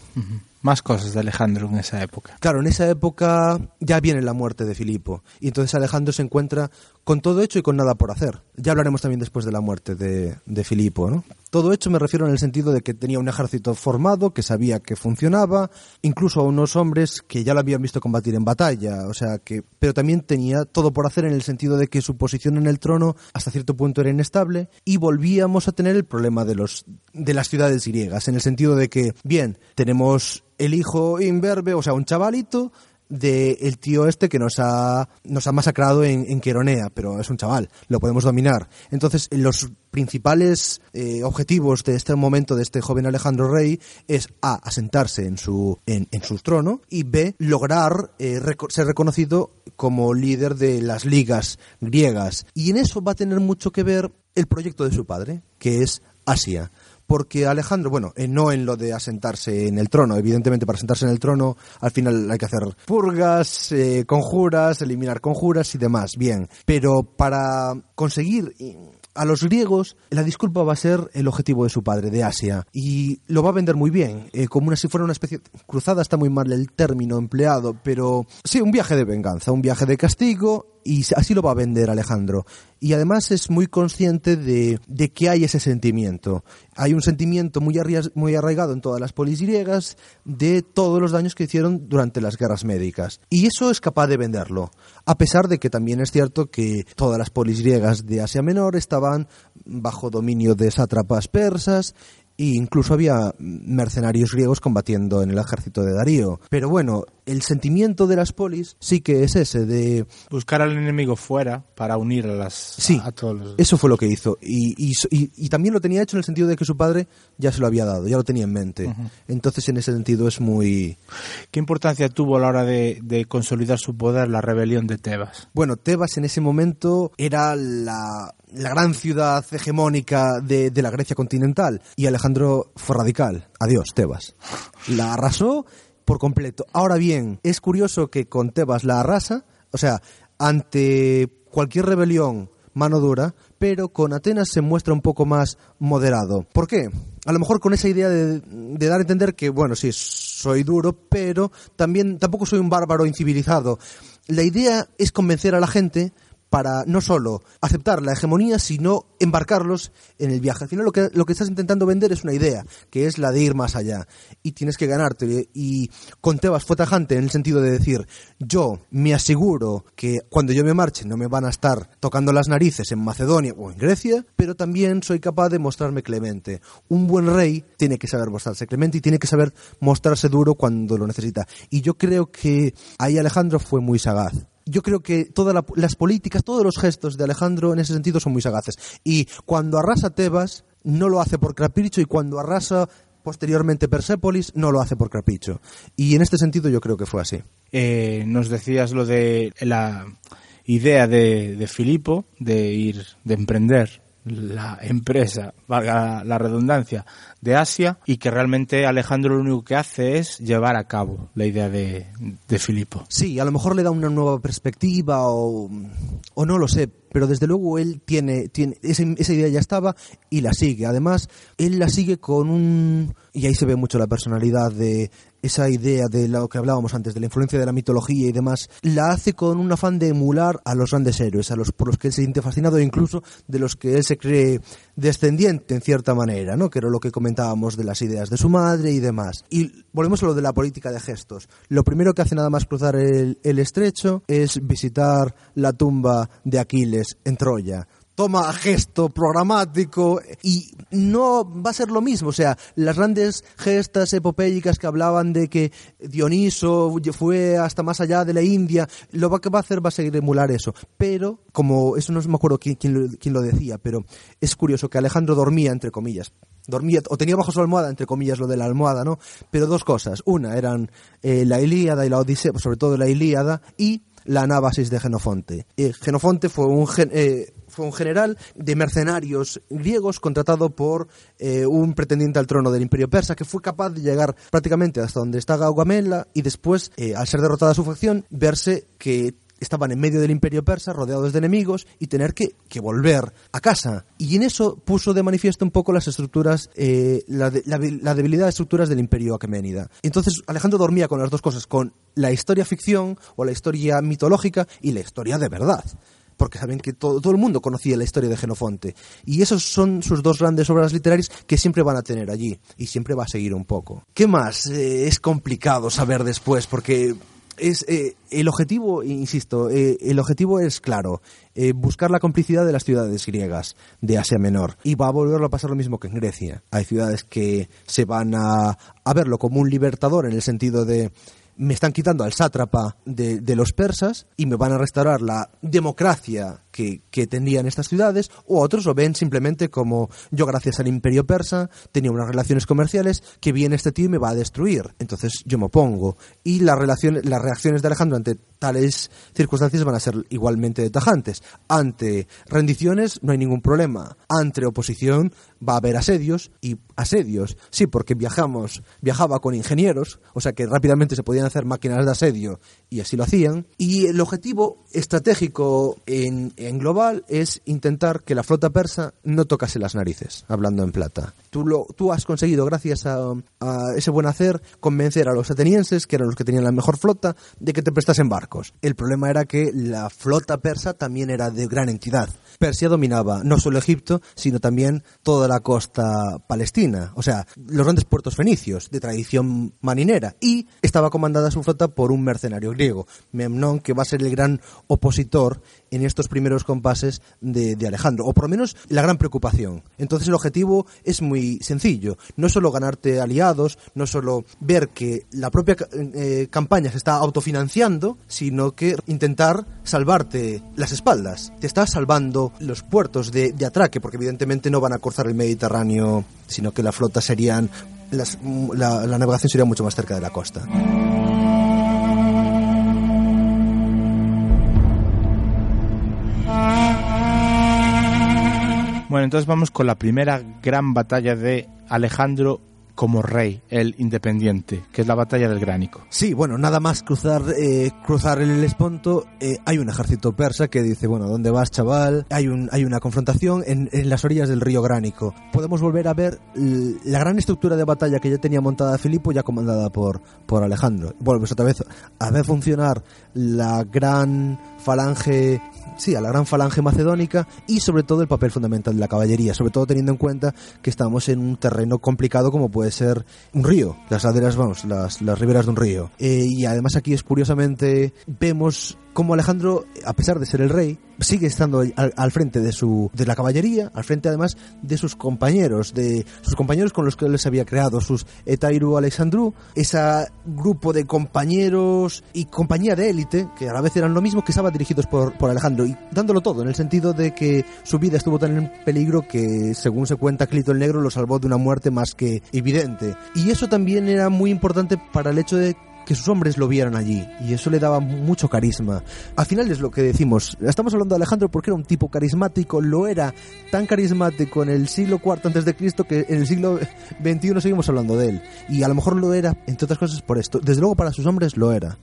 Más cosas de Alejandro en esa época. Claro, en esa época ya viene la muerte de Filipo y entonces Alejandro se encuentra con todo hecho y con nada por hacer. Ya hablaremos también después de la muerte de, de Filipo, ¿no? Todo hecho me refiero en el sentido de que tenía un ejército formado, que sabía que funcionaba, incluso a unos hombres que ya lo habían visto combatir en batalla, o sea que, pero también tenía todo por hacer en el sentido de que su posición en el trono hasta cierto punto era inestable y volvíamos a tener el problema de los de las ciudades griegas, en el sentido de que, bien, tenemos el hijo imberbe, o sea, un chavalito, del tío este que nos ha, nos ha masacrado en, Queronea, pero es un chaval, lo podemos dominar. Entonces, los principales eh, objetivos de este momento de este joven Alejandro Rey es A, asentarse en su, en, en su trono y B, lograr eh, ser reconocido como líder de las ligas griegas. Y en eso va a tener mucho que ver el proyecto de su padre, que es Asia porque Alejandro, bueno, eh, no en lo de asentarse en el trono, evidentemente para asentarse en el trono al final hay que hacer purgas, eh, conjuras, eliminar conjuras y demás, bien, pero para conseguir a los griegos la disculpa va a ser el objetivo de su padre, de Asia, y lo va a vender muy bien, eh, como una, si fuera una especie... Cruzada está muy mal el término empleado, pero sí, un viaje de venganza, un viaje de castigo, y así lo va a vender Alejandro. Y además es muy consciente de, de que hay ese sentimiento. Hay un sentimiento muy, muy arraigado en todas las polis griegas de todos los daños que hicieron durante las guerras médicas. Y eso es capaz de venderlo. A pesar de que también es cierto que todas las polis griegas de Asia Menor estaban bajo dominio de sátrapas persas e incluso había mercenarios griegos combatiendo en el ejército de Darío. Pero bueno, el sentimiento de las polis sí que es ese de buscar al enemigo fuera para unir a las sí, a, todos los... eso fue lo que hizo y, y, y, y, también lo tenía hecho en el sentido de que su padre ya se lo había dado ya lo tenía en mente uh -huh. entonces en ese sentido es muy qué importancia tuvo a la hora de, de, consolidar su poder la rebelión de Tebas bueno Tebas en ese momento era la la gran ciudad hegemónica de, de la Grecia continental y Alejandro fue radical adiós Tebas la arrasó por completo. Ahora bien, es curioso que con Tebas la arrasa, o sea, ante cualquier rebelión mano dura, pero con Atenas se muestra un poco más moderado. ¿Por qué? A lo mejor con esa idea de, de dar a entender que, bueno, sí, soy duro, pero también tampoco soy un bárbaro incivilizado. La idea es convencer a la gente para no solo aceptar la hegemonía, sino embarcarlos en el viaje. Al final lo que, estás intentando vender es una idea, que es la de ir más allá. Y tienes que ganarte. Y con Tebas fue tajante en el sentido de decir, yo me aseguro que cuando yo me marche no me van a estar tocando las narices en Macedonia o en Grecia, pero también soy capaz de mostrarme clemente. Un buen rey tiene que saber mostrarse clemente y tiene que saber mostrarse duro cuando lo necesita. Y yo creo que ahí Alejandro fue muy sagaz yo creo que todas la, las políticas, todos los gestos de Alejandro en ese sentido son muy sagaces. Y cuando arrasa Tebas, no lo hace por capricho, y cuando arrasa posteriormente Persépolis, no lo hace por capricho. Y en este sentido yo creo que fue así. Eh, nos decías lo de la idea de, de Filipo de ir, de emprender la empresa, valga la redundancia, de Asia y que realmente Alejandro lo único que hace es llevar a cabo la idea de, de Filipo. Sí, a lo mejor le da una nueva perspectiva o, o no lo sé, pero desde luego él tiene, tiene ese, esa idea ya estaba y la sigue. Además, él la sigue con un... Y ahí se ve mucho la personalidad de esa idea de lo que hablábamos antes, de la influencia de la mitología y demás, la hace con un afán de emular a los grandes héroes, a los por los que él se siente fascinado e incluso de los que él se cree descendiente en cierta manera, ¿no? Que era lo que comentábamos de las ideas de su madre y demás. Y volvemos a lo de la política de gestos. Lo primero que hace nada más cruzar el, el estrecho es visitar la tumba de Aquiles en Troya toma gesto programático y no va a ser lo mismo. O sea, las grandes gestas epopélicas que hablaban de que Dioniso fue hasta más allá de la India, lo que va a hacer va a seguir emular eso. Pero, como eso no me acuerdo quién, lo, lo decía, pero es curioso que Alejandro dormía, entre comillas, dormía o tenía bajo su almohada, entre comillas, lo de la almohada, ¿no? Pero dos cosas. Una eran eh, la Ilíada y la Odisea, sobre todo la Ilíada, y la Anábasis de Genofonte. Eh, Genofonte fue un, gen, eh, fue un general de mercenarios griegos contratado por eh, un pretendiente al trono del imperio persa que fue capaz de llegar prácticamente hasta donde está Gaugamela y después, eh, al ser derrotada su facción, verse que estaban en medio del imperio persa, rodeados de enemigos, y tener que, que volver a casa. Y en eso puso de manifiesto un poco las estructuras, eh, la, de- la, la debilidad de estructuras del imperio aqueménida. Entonces Alejandro dormía con las dos cosas, con la historia ficción o la historia mitológica y la historia de verdad. Porque saben que todo, el mundo conocía la historia de Genofonte. Y esos son sus dos grandes obras literarias que siempre van a tener allí. Y siempre va a seguir un poco. ¿Qué más? Eh, es complicado saber después porque es eh, el objetivo, insisto, eh, el objetivo es claro, buscar la complicidad de las ciudades griegas de Asia Menor y va a volverlo a pasar lo mismo que en Grecia. Hay ciudades que se van a, a verlo como un libertador en el sentido de me están quitando al sátrapa de, los persas y me van a restaurar la democracia que, que estas ciudades, o otros lo ven simplemente como yo gracias al imperio persa tenía unas relaciones comerciales que viene este tío y me va a destruir. Entonces yo me opongo. Y las, relaciones, las reacciones de Alejandro ante tales circunstancias van a ser igualmente tajantes. Ante rendiciones no hay ningún problema. Ante oposición va a haber asedios y asedios. Sí, porque viajamos, viajaba con ingenieros, o sea que rápidamente se podían hacer máquinas de asedio y así lo hacían. Y el objetivo estratégico en, en global es intentar que la flota persa no tocase las narices, hablando en plata. Tú, lo, tú has conseguido, gracias a, ese buen hacer, convencer a los atenienses, que eran los que tenían la mejor flota, de que te prestasen barcos. El problema era que la flota persa también era de gran entidad. Persia dominaba no solo Egipto, sino también toda la costa palestina, o sea, los grandes puertos fenicios de tradición marinera, y estaba comandada su flota por un mercenario griego, Memnón, que va a ser el gran opositor en estos primeros compases de, de Alejandro, o por lo menos la gran preocupación. Entonces el objetivo es muy sencillo, no solo ganarte aliados, no solo ver que la propia eh, campaña se está autofinanciando, sino que intentar salvarte las espaldas. Te estás salvando los puertos de, de atraque, porque evidentemente no van a cruzar el Mediterráneo, sino que la flota serían, la, navegación sería mucho más cerca de la costa. Bueno, entonces vamos con la primera gran batalla de Alejandro como rey, el independiente, que es la batalla del Gránico. Sí, bueno, nada más cruzar eh, cruzar el Esponto, eh, hay un ejército persa que dice, bueno, ¿dónde vas, chaval? Hay, un, hay una confrontación en, en las orillas del río Gránico. Podemos volver a ver la gran estructura de batalla que ya tenía montada Filipo, ya comandada por, por Alejandro. Vuelves otra vez a ver funcionar la gran falange sí, a la gran falange macedónica y sobre todo el papel fundamental de la caballería, sobre todo teniendo en cuenta que estamos en un terreno complicado como puede ser un río, las laderas, vamos, las, las riberas de un río. Eh, y además aquí es curiosamente, vemos como Alejandro, a pesar de ser el rey, sigue estando al, al, frente de su de la caballería, al frente además de sus compañeros, de sus compañeros con los que él les había creado, sus Etairu Alexandru, ese grupo de compañeros y compañía de élite, que a la vez eran lo mismo, que estaban dirigidos por, por Alejandro, y dándolo todo, en el sentido de que su vida estuvo tan en peligro que, según se cuenta, Clito el Negro lo salvó de una muerte más que evidente. Y eso también era muy importante para el hecho de que sus hombres lo vieran allí y eso le daba mucho carisma. Al final es lo que decimos, estamos hablando de Alejandro porque era un tipo carismático, lo era tan carismático en el siglo IV antes de Cristo que en el siglo XXI seguimos hablando de él y a lo mejor lo era entre otras cosas por esto. Desde luego para sus hombres lo era.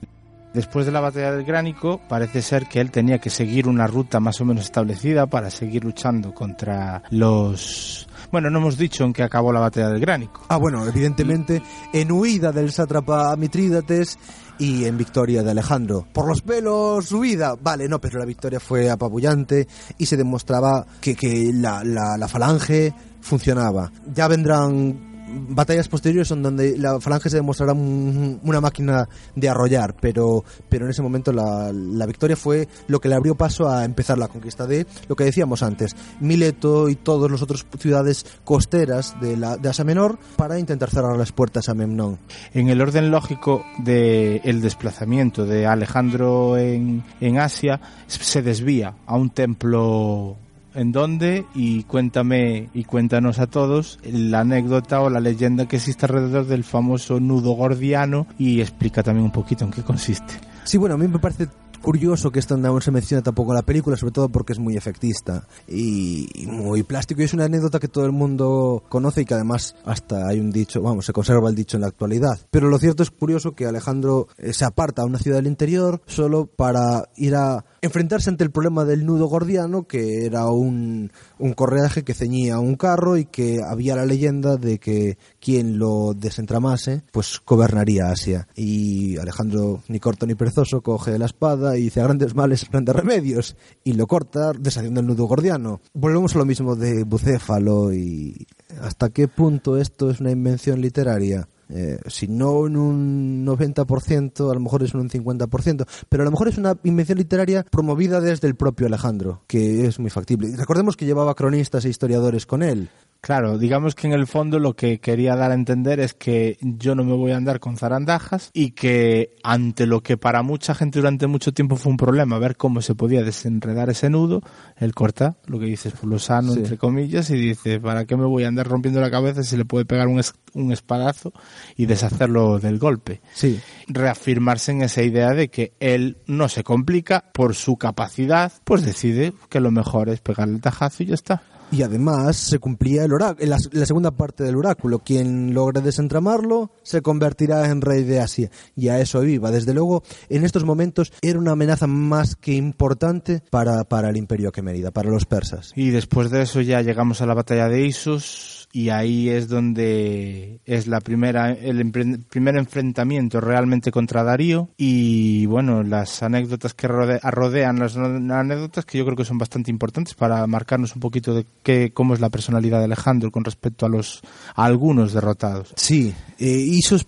Después de la batalla del Gránico, parece ser que él tenía que seguir una ruta más o menos establecida para seguir luchando contra los... Bueno, no hemos dicho en qué acabó la batalla del Gránico. Ah, bueno, evidentemente en huida del sátrapa Mitrídates y en victoria de Alejandro. Por los pelos, huida. Vale, no, pero la victoria fue apabullante y se demostraba que, que la, la, la falange funcionaba. Ya vendrán batallas posteriores son donde la falange se demostrará un, una máquina de arrollar, pero, pero en ese momento la, la, victoria fue lo que le abrió paso a empezar la conquista de lo que decíamos antes, Mileto y todas las otras ciudades costeras de, de Asia Menor para intentar cerrar las puertas a Memnón. En el orden lógico del de desplazamiento de Alejandro en, en Asia, se desvía a un templo en dónde y cuéntame y cuéntanos a todos la anécdota o la leyenda que existe alrededor del famoso nudo gordiano y explica también un poquito en qué consiste. Sí, bueno, a mí me parece curioso que esto no se menciona tampoco en la película, sobre todo porque es muy efectista y, muy plástico. Y es una anécdota que todo el mundo conoce y que además hasta hay un dicho, vamos, se conserva el dicho en la actualidad. Pero lo cierto es curioso que Alejandro eh, se aparta a una ciudad del interior solo para ir a enfrentarse ante el problema del nudo gordiano, que era un, un correaje que ceñía un carro y que había la leyenda de que quien lo desentramase, pues gobernaría Asia. Y Alejandro, ni corto ni perezoso, coge la espada y dice a grandes males, grandes remedios, y lo corta deshaciendo el nudo gordiano. Volvemos a lo mismo de Bucéfalo y hasta qué punto esto es una invención literaria. Eh, si no en un 90%, a lo mejor es en un 50%, pero a lo mejor es una invención literaria promovida desde el propio Alejandro, que es muy factible. Recordemos que llevaba cronistas e historiadores con él. Claro, digamos que en el fondo lo que quería dar a entender es que yo no me voy a andar con zarandajas y que ante lo que para mucha gente durante mucho tiempo fue un problema, ver cómo se podía desenredar ese nudo, él corta lo que dices por lo sano, Sí. entre comillas, y dice, ¿para qué me voy a andar rompiendo la cabeza si le puede pegar un, es- un espadazo y deshacerlo del golpe? Sí. reafirmarse en esa idea de que él no se complica por su capacidad, pues decide que lo mejor es pegarle el tajazo y ya está. Y además se cumplía el la segunda parte del oráculo. Quien logre desentramarlo se convertirá en rey de Asia. Y a eso iba. Desde luego, en estos momentos era una amenaza más que importante para, para el imperio aquemenida, para los persas. Y después de eso ya llegamos a la batalla de Isus y ahí es donde es la primera el primer enfrentamiento realmente contra Darío. Y bueno las anécdotas que rode- rodean las anécdotas que yo creo que son bastante importantes para marcarnos un poquito de qué cómo es la personalidad de Alejandro con respecto a los algunos derrotados. Sí, eh, Isos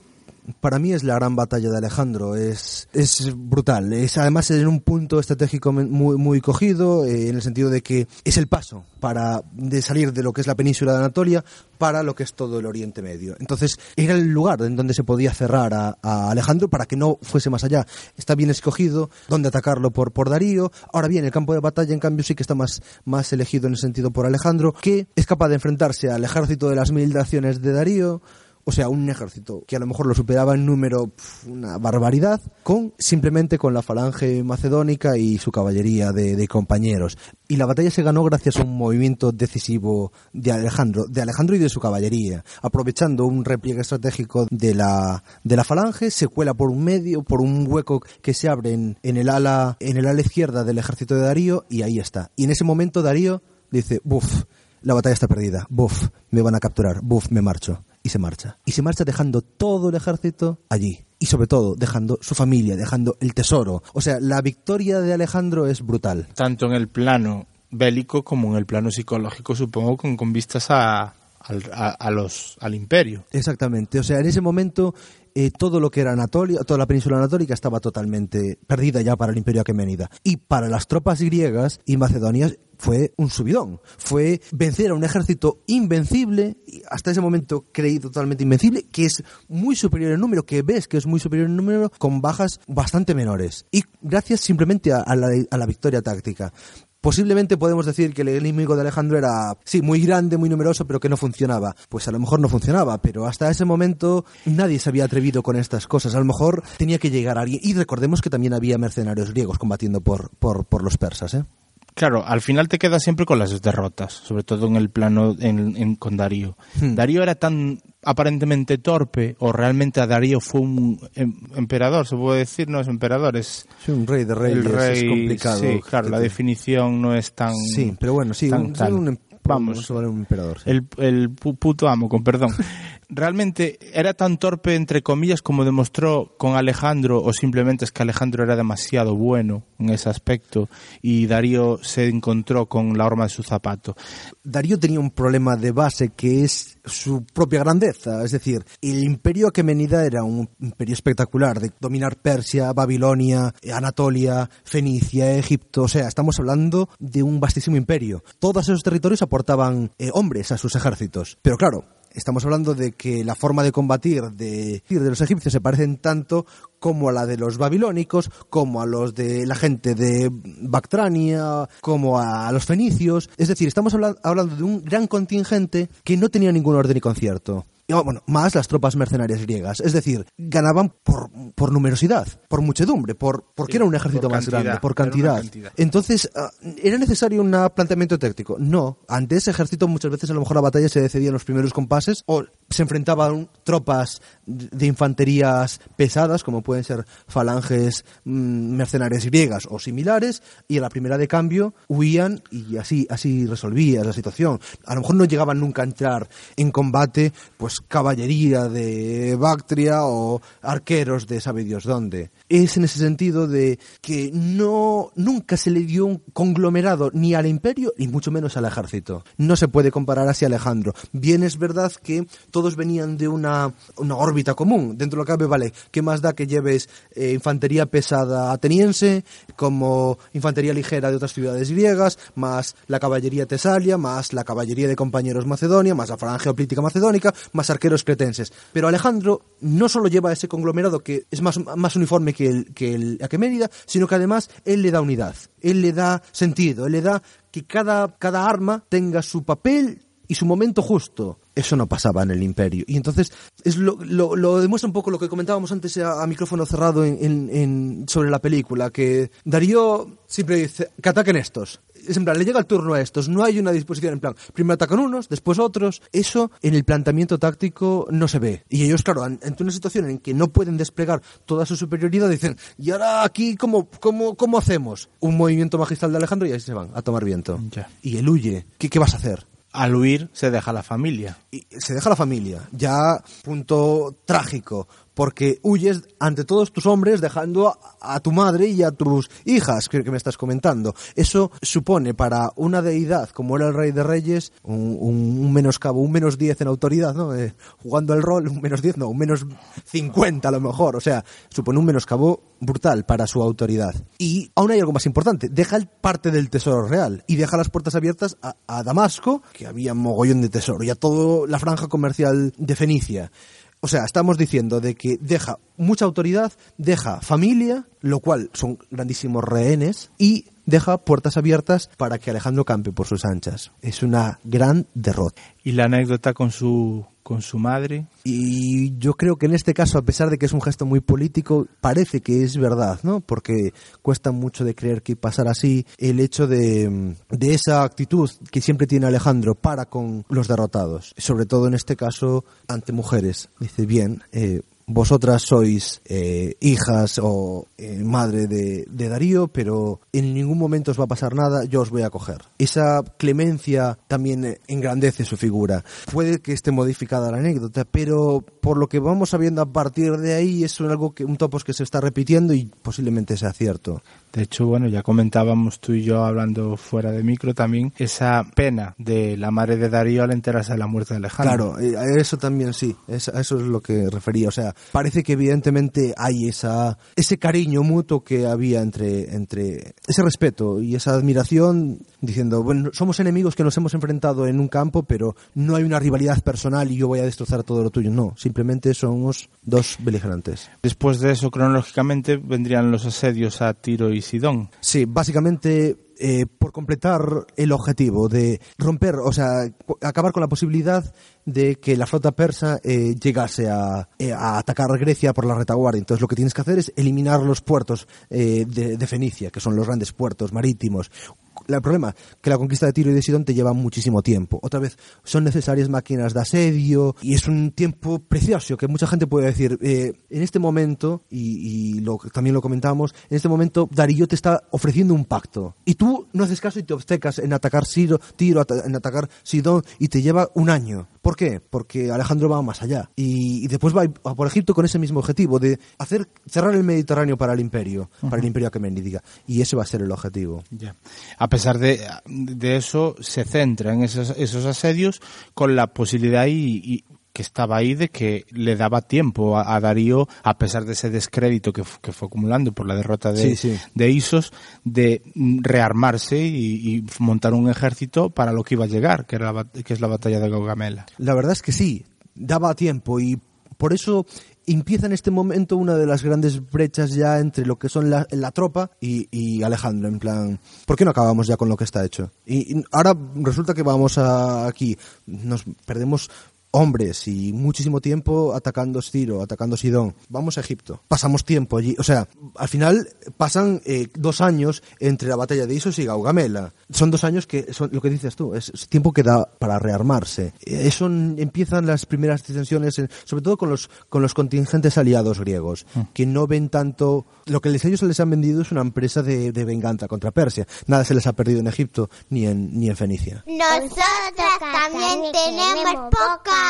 para mí es la gran batalla de Alejandro. Es, es brutal. Es además en un punto estratégico muy, muy cogido, eh, en el sentido de que es el paso para de salir de lo que es la península de Anatolia para lo que es todo el Oriente Medio. Entonces era el lugar en donde se podía cerrar a, Alejandro para que no fuese más allá. Está bien escogido donde atacarlo por, por Darío. Ahora bien, el campo de batalla en cambio sí que está más, más elegido en el sentido por Alejandro, que es capaz de enfrentarse al ejército de las mil naciones de Darío o sea, un ejército que a lo mejor lo superaba en número una barbaridad, con simplemente con la falange macedónica y su caballería de, compañeros. Y la batalla se ganó gracias a un movimiento decisivo de Alejandro, de Alejandro y de su caballería, aprovechando un repliegue estratégico de la, de la falange, se cuela por un medio, por un hueco que se abre en, en el ala, en el ala izquierda del ejército de Darío, y ahí está. Y en ese momento Darío dice, buf, la batalla está perdida, buf, me van a capturar, buf, me marcho. Y se marcha. Y se marcha dejando todo el ejército allí. Y sobre todo, dejando su familia, dejando el tesoro. O sea, la victoria de Alejandro es brutal. tanto en el plano bélico como en el plano psicológico, supongo, con, con vistas a, al, a, a los, al imperio. Exactamente. O sea, en ese momento eh, todo lo que era Anatolia, toda la península anatólica estaba totalmente perdida ya para el imperio aqueménida. Y para las tropas griegas y macedonias fue un subidón. Fue vencer a un ejército invencible, hasta ese momento creído totalmente invencible, que es muy superior en número, que ves que es muy superior en número, con bajas bastante menores. Y gracias simplemente a la, a la victoria táctica. Posiblemente podemos decir que el enemigo de Alejandro era, sí, muy grande, muy numeroso, pero que no funcionaba. Pues a lo mejor no funcionaba, pero hasta ese momento nadie se había atrevido con estas cosas. A lo mejor tenía que llegar alguien. Y recordemos que también había mercenarios griegos combatiendo por, por, por los persas, ¿eh? Claro, al final te quedas siempre con las derrotas, sobre todo en el plano en, en- con Darío. Hmm. Darío era tan aparentemente torpe, o realmente a Darío fue un em- emperador, se puede decir, no es emperador, es Sí, un rey de reyes el rey. es complicado. Sí, claro, la definición no es tan. Sí, pero bueno, sí, tan un, tal. un, Vamos, un, un emperador. sí. el, el pu- puto amo, con perdón. <laughs> Realmente era tan torpe, entre comillas, como demostró con Alejandro, o simplemente es que Alejandro era demasiado bueno en ese aspecto y Darío se encontró con la horma de su zapato. Darío tenía un problema de base que es su propia grandeza. Es decir, el imperio aquemenida era un imperio espectacular de dominar Persia, Babilonia, Anatolia, Fenicia, Egipto. O sea, estamos hablando de un vastísimo imperio. Todos esos territorios aportaban eh, hombres a sus ejércitos. Pero claro, estamos hablando de que la forma de combatir de, los egipcios se parecen tanto como a la de los babilónicos, como a los de la gente de Bactrania, como a los fenicios. Es decir, estamos habla- hablando de un gran contingente que no tenía ningún orden y concierto. Bueno, más las tropas mercenarias griegas. Es decir, ganaban por, por numerosidad, por muchedumbre, por, porque Sí, era un ejército más cantidad, grande, por cantidad. Entonces, ah, ¿era necesario un planteamiento táctico? No. Ante ese ejército muchas veces a lo mejor la batalla se decidía en los primeros compases o se enfrentaban tropas de infanterías pesadas, como pueden ser falanges mm, mercenarias griegas o similares, y a la primera de cambio huían y así, así resolvía la situación. A lo mejor no llegaban nunca a entrar en combate pues caballería de Bactria o arqueros de sabe Dios dónde. Es en ese sentido de que no nunca se le dio un conglomerado ni al imperio ni mucho menos al ejército. No se puede comparar así a Alejandro. Bien es verdad que todos venían de una, una órbita común. Dentro de lo que cabe, vale, ¿qué más da que lleves eh, infantería pesada ateniense como infantería ligera de otras ciudades griegas, más la caballería tesalia, más la caballería de compañeros macedonia, más la falange hoplítica macedónica, más arqueros cretenses. Pero Alejandro no solo lleva ese conglomerado que es más, más uniforme que el, que el Aquemérida, sino que además él le da unidad, él le da sentido, él le da que cada, cada arma tenga su papel y su momento justo. Eso no pasaba en el imperio. Y entonces es lo, lo, lo demuestra un poco lo que comentábamos antes a, a micrófono cerrado en, en, en, sobre la película, que Darío siempre dice que ataquen estos. Es en plan, le llega el turno a estos, no hay una disposición en plan, primero atacan unos, después otros. Eso en el planteamiento táctico no se ve. Y ellos, claro, ante una situación en que no pueden desplegar toda su superioridad, dicen, ¿y ahora aquí cómo, cómo, cómo hacemos? Un movimiento magistral de Alejandro y ahí se van a tomar viento. Y él huye. ¿Qué, qué vas a hacer? Al huir se deja la familia. se deja la familia. Ya punto trágico, porque huyes ante todos tus hombres dejando a, tu madre y a tus hijas, que, que, me estás comentando. Eso supone para una deidad como era el rey de reyes un menoscabo, un menos 10 en autoridad, ¿no? Eh, jugando el rol, un menos 10, no, un menos 50 a lo mejor. O sea, supone un menoscabo brutal para su autoridad. Y aún hay algo más importante, deja el parte del tesoro real y deja las puertas abiertas a, a Damasco, que había mogollón de tesoro, y a toda la franja comercial de Fenicia. O sea, estamos diciendo de que deja mucha autoridad, deja familia, lo cual son grandísimos rehenes, y deja puertas abiertas para que Alejandro campe por sus anchas. Es una gran derrota. Y la anécdota con su con su madre. Y yo creo que en este caso, a pesar de que es un gesto muy político, parece que es verdad, ¿no? Porque cuesta mucho de creer que pasara así el hecho de, de esa actitud que siempre tiene Alejandro para con los derrotados, sobre todo en este caso ante mujeres. Dice, bien, eh, vosotras sois eh, hijas o eh, madre de, de, Darío, pero en ningún momento os va a pasar nada, yo os voy a coger. Esa clemencia también engrandece su figura. Puede que esté modificada la anécdota, pero por lo que vamos sabiendo a partir de ahí es algo que un topos que se está repitiendo y posiblemente sea cierto. De hecho, bueno, ya comentábamos tú y yo hablando fuera de micro también esa pena de la madre de Darío al enterarse de la muerte de Alejandro. Claro, eh, eso también sí, eso es lo que refería. O sea, parece que evidentemente hay esa, ese cariño mutuo que había entre, entre ese respeto y esa admiración diciendo, bueno, somos enemigos que nos hemos enfrentado en un campo, pero no hay una rivalidad personal y yo voy a destrozar todo lo tuyo. No, simplemente somos dos beligerantes. Después de eso, cronológicamente, vendrían los asedios a Tiro y Sidón. Sí, básicamente eh, por completar el objetivo de romper, o sea, acabar con la posibilidad de que la flota persa eh, llegase a, eh, atacar Grecia por la retaguardia. Entonces lo que tienes que hacer es eliminar los puertos eh, de, Fenicia, que son los grandes puertos marítimos. El problema que la conquista de Tiro y de Sidón te lleva muchísimo tiempo. Otra vez, son necesarias máquinas de asedio y es un tiempo precioso que mucha gente puede decir, eh, en este momento, y, y lo, también lo comentamos, en este momento Darío te está ofreciendo un pacto. Y tú no haces caso y te obstecas en atacar Tiro, en atacar Sidón y te lleva un año. ¿Por qué? Porque Alejandro va más allá. Y, y, después va a por Egipto con ese mismo objetivo de hacer cerrar el Mediterráneo para el imperio, uh -huh. para el imperio aqueménida. Y ese va a ser el objetivo. Yeah. A pesar de, de, eso, se centra en esos, esos asedios con la posibilidad y, y que estaba ahí de que le daba tiempo a, a Darío, a pesar de ese descrédito que, que, fue acumulando por la derrota de, sí, sí. de Isos, de rearmarse y, y, montar un ejército para lo que iba a llegar, que, era la, que es la batalla de Gaugamela. La verdad es que sí, daba tiempo y por eso empieza en este momento una de las grandes brechas ya entre lo que son la, tropa y, y, Alejandro, en plan, ¿por qué no acabamos ya con lo que está hecho? Y, y ahora resulta que vamos a, aquí, nos perdemos hombres y muchísimo tiempo atacando Ciro, atacando Sidón. Vamos a Egipto. Pasamos tiempo allí. O sea, al final pasan eh, dos años entre la batalla de Isos y Gaugamela. Son dos años que son lo que dices tú, es, tiempo que da para rearmarse. Eso empiezan las primeras disensiones, sobre todo con los, con los contingentes aliados griegos, mm. que no ven tanto. Lo que les, ellos se les han vendido es una empresa de, de venganza contra Persia. Nada se les ha perdido en Egipto ni en, ni en Fenicia. Nosotras también tenemos poca.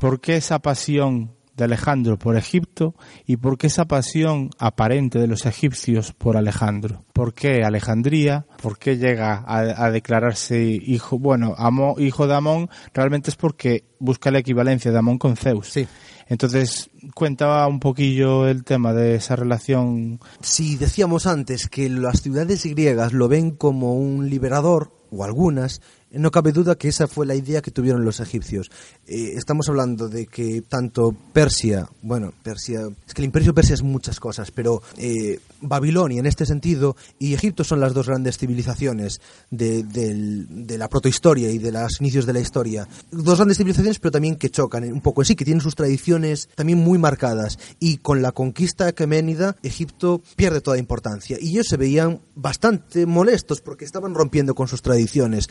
¿Por qué esa pasión de Alejandro por Egipto y por qué esa pasión aparente de los egipcios por Alejandro. ¿Por qué Alejandría? ¿Por qué llega a, declararse hijo, bueno, hijo de Amón? Realmente es porque busca la equivalencia de Amón con Zeus. Sí. Entonces, cuenta un poquillo el tema de esa relación. Si decíamos antes que las ciudades griegas lo ven como un liberador, o algunas, no cabe duda que esa fue la idea que tuvieron los egipcios. Eh, estamos hablando de que tanto Persia, bueno, Persia, es que el imperio persia es muchas cosas, pero eh, Babilonia en este sentido y Egipto son las dos grandes civilizaciones de, la protohistoria y de los inicios de la historia. Dos grandes civilizaciones, pero también que chocan un poco sí, que tienen sus tradiciones también muy marcadas. Y con la conquista aqueménida, Egipto pierde toda importancia. Y ellos se veían bastante molestos porque estaban rompiendo con sus tradiciones.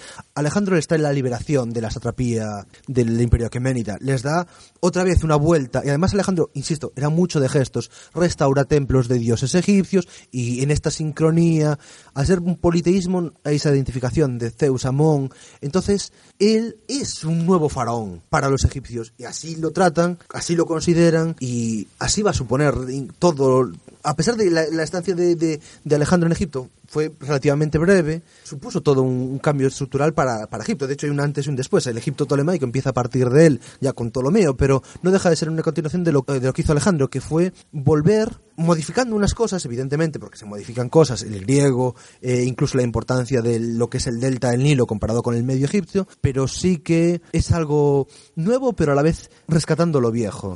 Alejandro les trae la liberación de la satrapía del imperio aqueménida, les da otra vez una vuelta, y además Alejandro, insisto, era mucho de gestos, restaura templos de dioses egipcios, y en esta sincronía, al ser un politeísmo, hay esa identificación de Zeus, Amón, entonces él es un nuevo faraón para los egipcios, y así lo tratan, así lo consideran, y así va a suponer todo, a pesar de la, estancia de Alejandro en Egipto, fue relativamente breve, supuso todo un, cambio estructural para, para, Egipto. De hecho, hay un antes y un después. El Egipto tolemaico empieza a partir de él, ya con Ptolomeo, pero no deja de ser una continuación de lo, de lo que hizo Alejandro, que fue volver modificando unas cosas, evidentemente, porque se modifican cosas, el griego, eh, incluso la importancia de lo que es el delta del Nilo comparado con el medio egipcio, pero sí que es algo nuevo, pero a la vez rescatando lo viejo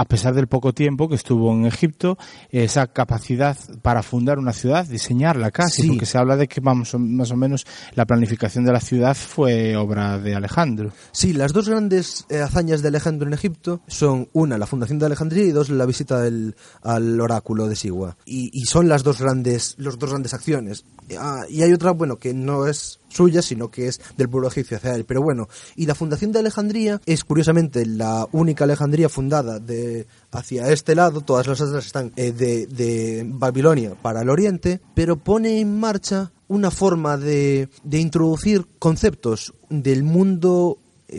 a pesar del poco tiempo que estuvo en Egipto, esa capacidad para fundar una ciudad, diseñarla casi, porque se habla de que vamos, más o menos la planificación de la ciudad fue obra de Alejandro. Sí, las dos grandes eh, hazañas de Alejandro en Egipto son una, la fundación de Alejandría y dos, la visita al oráculo de Sigua. Y, y son las dos grandes, los dos grandes acciones. Ah, y hay otra, bueno, que no es suya, sino que es del pueblo egipcio hacia él. Pero bueno, y la fundación de Alejandría es curiosamente la única Alejandría fundada de hacia este lado, todas las otras están eh, de, de Babilonia para el oriente, pero pone en marcha una forma de, de introducir conceptos del mundo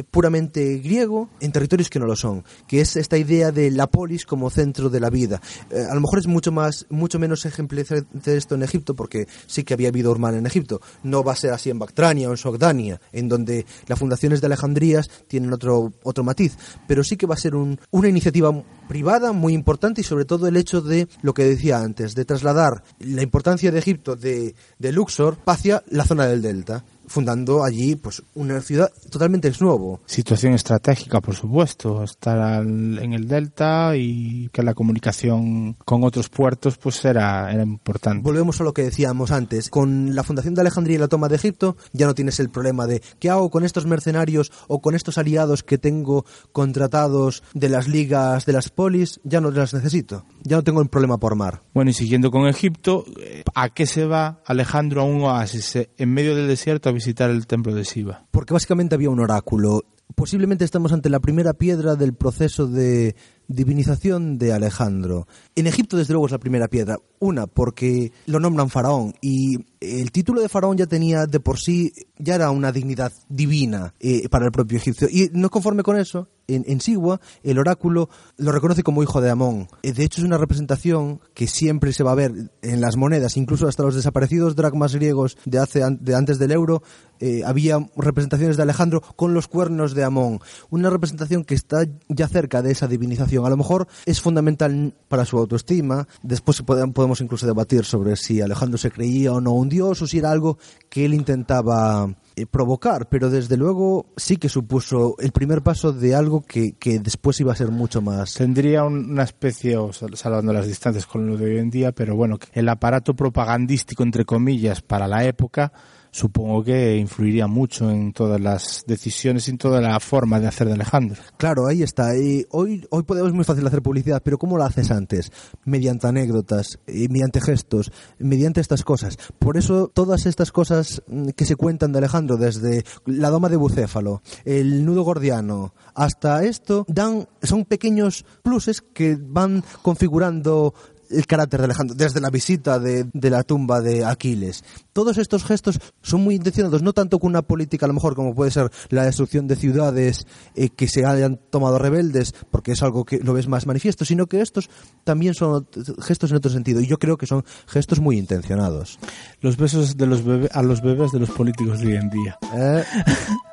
puramente griego en territorios que no lo son, que es esta idea de la polis como centro de la vida. Eh, a lo mejor es mucho más, mucho menos ejemplificar esto en Egipto, porque sí que había vida urbana en Egipto. No va a ser así en Bactrania o en Sogdania, en donde las fundaciones de Alejandrías tienen otro, otro matiz, pero sí que va a ser un, una iniciativa privada muy importante y sobre todo el hecho de lo que decía antes, de trasladar la importancia de Egipto de, de Luxor hacia la zona del delta fundando allí pues una ciudad totalmente nuevo. Situación estratégica, por supuesto, estar en el delta y que la comunicación con otros puertos pues era, era importante. Volvemos a lo que decíamos antes, con la fundación de Alejandría y la toma de Egipto ya no tienes el problema de qué hago con estos mercenarios o con estos aliados que tengo contratados de las ligas de las polis, ya no las necesito, ya no tengo el problema por mar. Bueno, y siguiendo con Egipto, ¿a qué se va Alejandro a un oasis en medio del desierto a visitar el templo de Shiva? Porque básicamente había un oráculo. Posiblemente estamos ante la primera piedra del proceso de divinización de Alejandro. En Egipto, desde luego, es la primera piedra. Una, porque lo nombran faraón y el título de faraón ya tenía de por sí, ya era una dignidad divina eh, para el propio egipcio. Y no conforme con eso, en, Sigua, el oráculo lo reconoce como hijo de Amón. Eh, de hecho, es una representación que siempre se va a ver en las monedas, incluso hasta los desaparecidos dracmas griegos de, hace, de antes del euro, eh, había representaciones de Alejandro con los cuernos de Amón. Una representación que está ya cerca de esa divinización. A lo mejor es fundamental para su autoestima. Después podemos incluso debatir sobre si Alejandro se creía o no un dios o si era algo que él intentaba provocar, pero desde luego sí que supuso el primer paso de algo que, que después iba a ser mucho más. Tendría una especie, o salvando las distancias con lo de hoy en día, pero bueno, el aparato propagandístico, entre comillas, para la época supongo que influiría mucho en todas las decisiones y en toda la forma de hacer de Alejandro. Claro, ahí está. Y hoy, hoy podemos muy fácil hacer publicidad, pero ¿cómo lo haces antes? Mediante anécdotas, y mediante gestos, mediante estas cosas. Por eso todas estas cosas mm, que se cuentan de Alejandro, desde la doma de bucéfalo, el nudo gordiano, hasta esto, dan, son pequeños pluses que van configurando el carácter de Alejandro, desde la visita de, de, la tumba de Aquiles. Todos estos gestos son muy intencionados, no tanto con una política a lo mejor como puede ser la destrucción de ciudades eh, que se hayan tomado rebeldes, porque es algo que lo ves más manifiesto, sino que estos también son gestos en otro sentido, y yo creo que son gestos muy intencionados. Los besos de los bebés a los bebés de los políticos de hoy en día. ¿Eh? <laughs>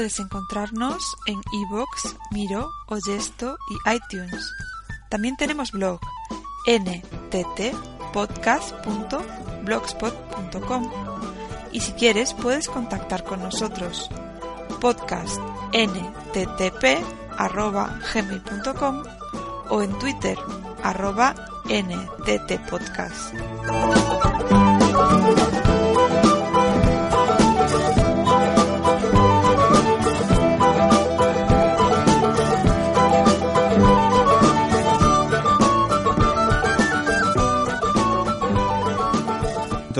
Puedes encontrarnos en iVoox, Miro, Oyesto y iTunes. También tenemos blog nttpodcast.blogspot.com y si quieres puedes contactar con nosotros podcast nttp@gmail.com o en Twitter arroba nttpodcast.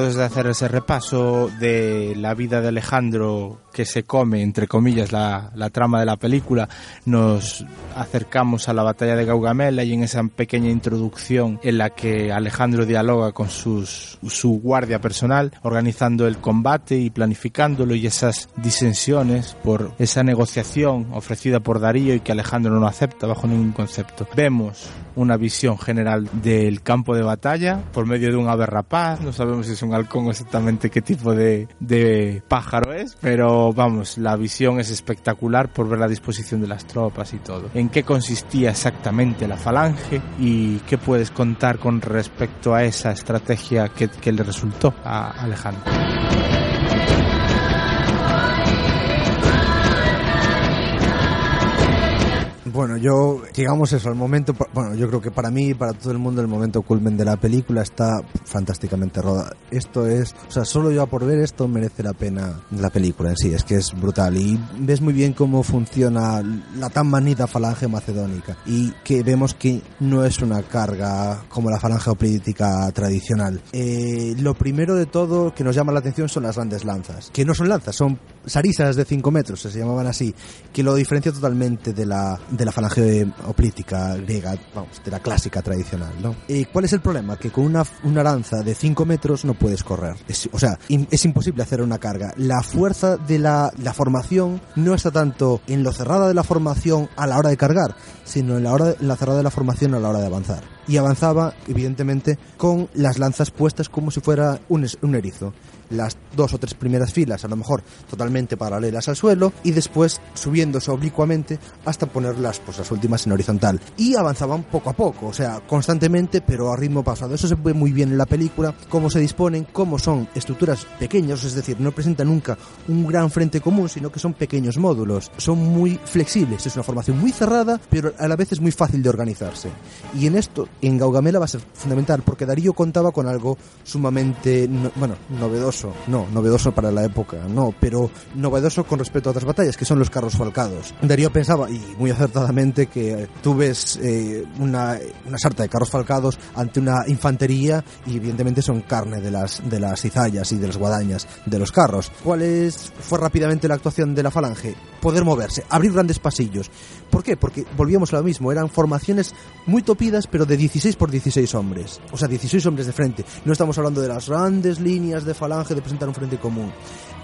Entonces de hacer ese repaso de la vida de Alejandro que se come, entre comillas, la, la, trama de la película, nos acercamos a la batalla de Gaugamela y en esa pequeña introducción en la que Alejandro dialoga con sus, su guardia personal, organizando el combate y planificándolo y esas disensiones por esa negociación ofrecida por Darío y que Alejandro no acepta bajo ningún concepto. Vemos una visión general del campo de batalla por medio de un ave rapaz, no sabemos si es un halcón exactamente qué tipo de, de pájaro es, pero vamos, la visión es espectacular por ver la disposición de las tropas y todo. ¿En qué consistía exactamente la falange y qué puedes contar con respecto a esa estrategia que, que le resultó a Alejandro? Bueno, yo, digamos eso, el momento, bueno, yo creo que para mí y para todo el mundo el momento culmen de la película está fantásticamente rodada. Esto es, o sea, solo ya por ver esto merece la pena la película en sí, es que es brutal y ves muy bien cómo funciona la tan manida falange macedónica y que vemos que no es una carga como la falange política tradicional. Eh, lo primero de todo que nos llama la atención son las grandes lanzas, que no son lanzas, son sarisas de 5 metros, se llamaban así, que lo diferencia totalmente de la, de la falange oplítica griega, vamos, de la clásica tradicional, ¿no? ¿Y cuál es el problema? Que con una, una lanza de 5 metros no puedes correr. O sea, es imposible hacer una carga. La fuerza de la, la, formación no está tanto en lo cerrada de la formación a la hora de cargar, sino en la, hora, en la cerrada de la formación a la hora de avanzar. Y avanzaba, evidentemente, con las lanzas puestas como si fuera un, un erizo las dos o tres primeras filas a lo mejor totalmente paralelas al suelo y después subiéndose oblicuamente hasta poner las, pues, las últimas en horizontal y avanzaban poco a poco, o sea, constantemente pero a ritmo pasado. Eso se ve muy bien en la película, cómo se disponen, cómo son estructuras pequeñas, es decir, no presentan nunca un gran frente común, sino que son pequeños módulos, son muy flexibles, es una formación muy cerrada, pero a la vez es muy fácil de organizarse. Y en esto, en Gaugamela va a ser fundamental, porque Darío contaba con algo sumamente, no, bueno, novedoso no, novedoso para la época, no, pero novedoso con respecto a otras batallas, que son los carros falcados. Darío pensaba, y muy acertadamente, que tú ves eh, una, una sarta de carros falcados ante una infantería y evidentemente son carne de las, de las cizallas y de las guadañas de los carros. ¿Cuál es, fue rápidamente la actuación de la falange? Poder moverse, abrir grandes pasillos. ¿Por qué? Porque volvíamos a lo mismo, eran formaciones muy topidas, pero de 16 por 16 hombres. O sea, 16 hombres de frente. No estamos hablando de las grandes líneas de falange de presentar un frente común.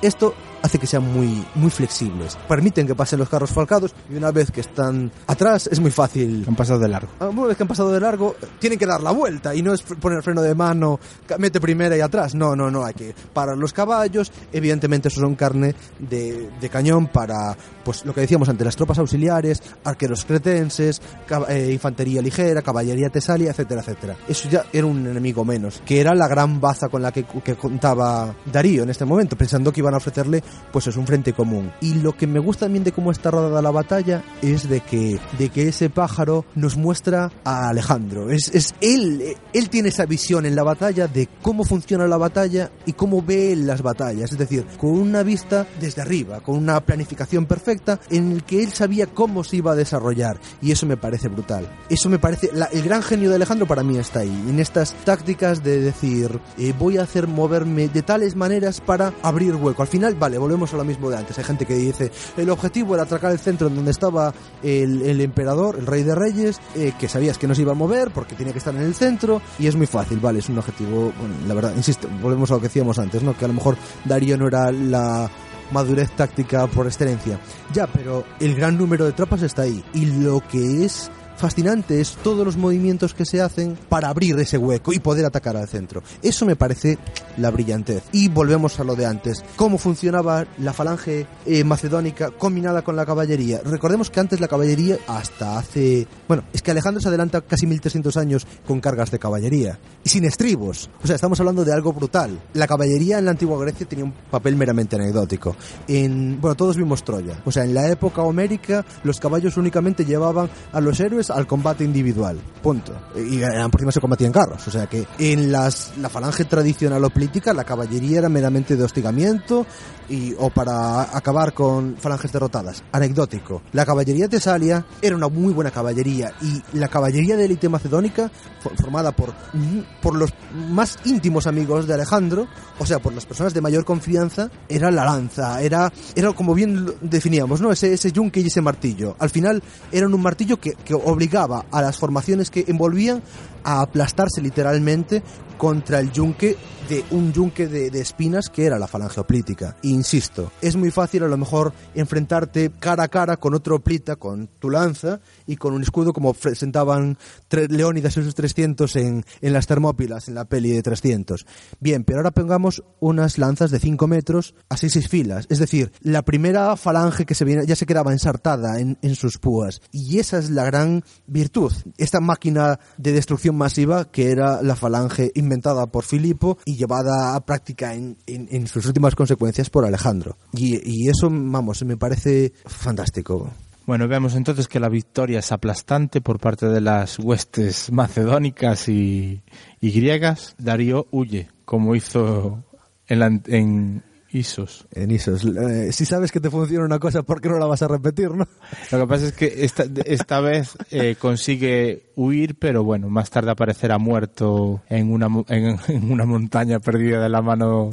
Esto hace que sean muy, muy flexibles. Permiten que pasen los carros falcados y una vez que están atrás es muy fácil. Han pasado de largo. Una vez que han pasado de largo, tienen que dar la vuelta y no es poner freno de mano, mete primera y atrás. No, no, no. Hay que parar los caballos. Evidentemente, eso son carne de, de cañón para, pues lo que decíamos antes, las tropas auxiliares, arqueros cretenses, eh, infantería ligera, caballería tesalia, etcétera, etcétera. Eso ya era un enemigo menos, que era la gran baza con la que, que contaba Darío en este momento, pensando que iban a ofrecerle pues es un frente común. Y lo que me gusta también de cómo está rodada la batalla es de que, de que ese pájaro nos muestra a Alejandro. Es, es él, él tiene esa visión en la batalla de cómo funciona la batalla y cómo ve las batallas. Es decir, con una vista desde arriba, con una planificación perfecta en el que él sabía cómo se iba a desarrollar. Y eso me parece brutal. Eso me parece, el gran genio de Alejandro para mí está ahí, en estas tácticas de decir, eh, voy a hacer moverme de tales maneras para abrir hueco. Al final, vale, volvemos a lo mismo de antes. Hay gente que dice, el objetivo era atracar el centro en donde estaba el, emperador, el rey de reyes, eh, que sabías que no se iba a mover porque tenía que estar en el centro, y es muy fácil, vale, es un objetivo, bueno, la verdad, insisto, volvemos a lo que decíamos antes, ¿no? Que a lo mejor Darío no era la madurez táctica por excelencia. Ya, pero el gran número de tropas está ahí. Y lo que es fascinante es todos los movimientos que se hacen para abrir ese hueco y poder atacar al centro. Eso me parece la brillantez. Y volvemos a lo de antes. ¿Cómo funcionaba la falange eh, macedónica combinada con la caballería? Recordemos que antes la caballería, hasta hace... Bueno, es que Alejandro se adelanta casi 1300 años con cargas de caballería. Y sin estribos. O sea, estamos hablando de algo brutal. La caballería en la antigua Grecia tenía un papel meramente anecdótico. En, bueno, todos vimos Troya. O sea, en la época homérica, los caballos únicamente llevaban a los héroes al combate individual. Punto. Y eh, por encima se combatían carros. O sea que en las, la falange tradicional o política, la caballería era meramente de hostigamiento y, o para acabar con falanges derrotadas. Anecdótico. La caballería tesalia era una muy buena caballería y la caballería de élite macedónica, fo- formada por, por los más íntimos amigos de Alejandro, o sea, por las personas de mayor confianza, era la lanza, era, era como bien definíamos, ¿no? Ese, ese yunque y ese martillo. Al final eran un martillo que, que obligaba a las formaciones que envolvían a aplastarse literalmente contra el yunque de un yunque de, espinas que era la falange oplítica. Insisto, es muy fácil a lo mejor enfrentarte cara a cara con otro oplita, con tu lanza y con un escudo como presentaban Leónidas y sus 300 en, en las Termópilas, en la peli de 300. Bien, pero ahora pongamos unas lanzas de 5 metros a 6 filas. Es decir, la primera falange que se viene ya se quedaba ensartada en, en sus púas. Y esa es la gran virtud. Esta máquina de destrucción masiva que era la falange inventada por Filipo y llevada a práctica en, sus últimas consecuencias por Alejandro. Y, y eso, vamos, me parece fantástico. Bueno, vemos entonces que la victoria es aplastante por parte de las huestes macedónicas y, y griegas. Darío huye, como hizo en, la- en Isos. En Isos, eh, si sabes que te funciona una cosa, ¿por qué no la vas a repetir, no? Lo que pasa es que esta, esta vez eh, consigue huir, pero bueno, más tarde aparecerá muerto en una, en, en una montaña perdida de la mano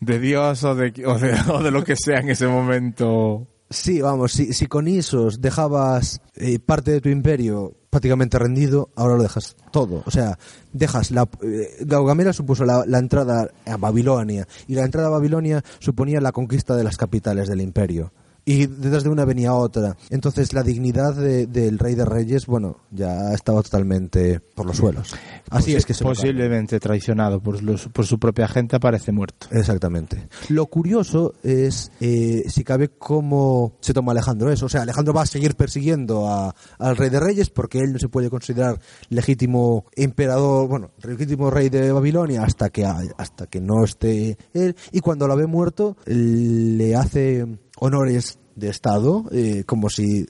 de Dios o de, o de, o de lo que sea en ese momento. Sí, vamos, si, si con Isos dejabas eh, parte de tu imperio prácticamente rendido, ahora lo dejas todo. O sea, dejas la... eh, Gaugamela supuso la, la entrada a Babilonia y la entrada a Babilonia suponía la conquista de las capitales del imperio. Y detrás de una venía otra. Entonces la dignidad de- del rey de reyes, bueno, ya estaba totalmente por los suelos. Así Posi- es que se Posiblemente traicionado por, los, por su propia gente, aparece muerto. Exactamente. Lo curioso es, eh, si cabe, cómo se toma Alejandro eso. O sea, Alejandro va a seguir persiguiendo a- al rey de reyes porque él no se puede considerar legítimo emperador, bueno, legítimo rey de Babilonia hasta que, hasta que no esté él. Y cuando lo ve muerto, le hace honores de Estado, eh, como si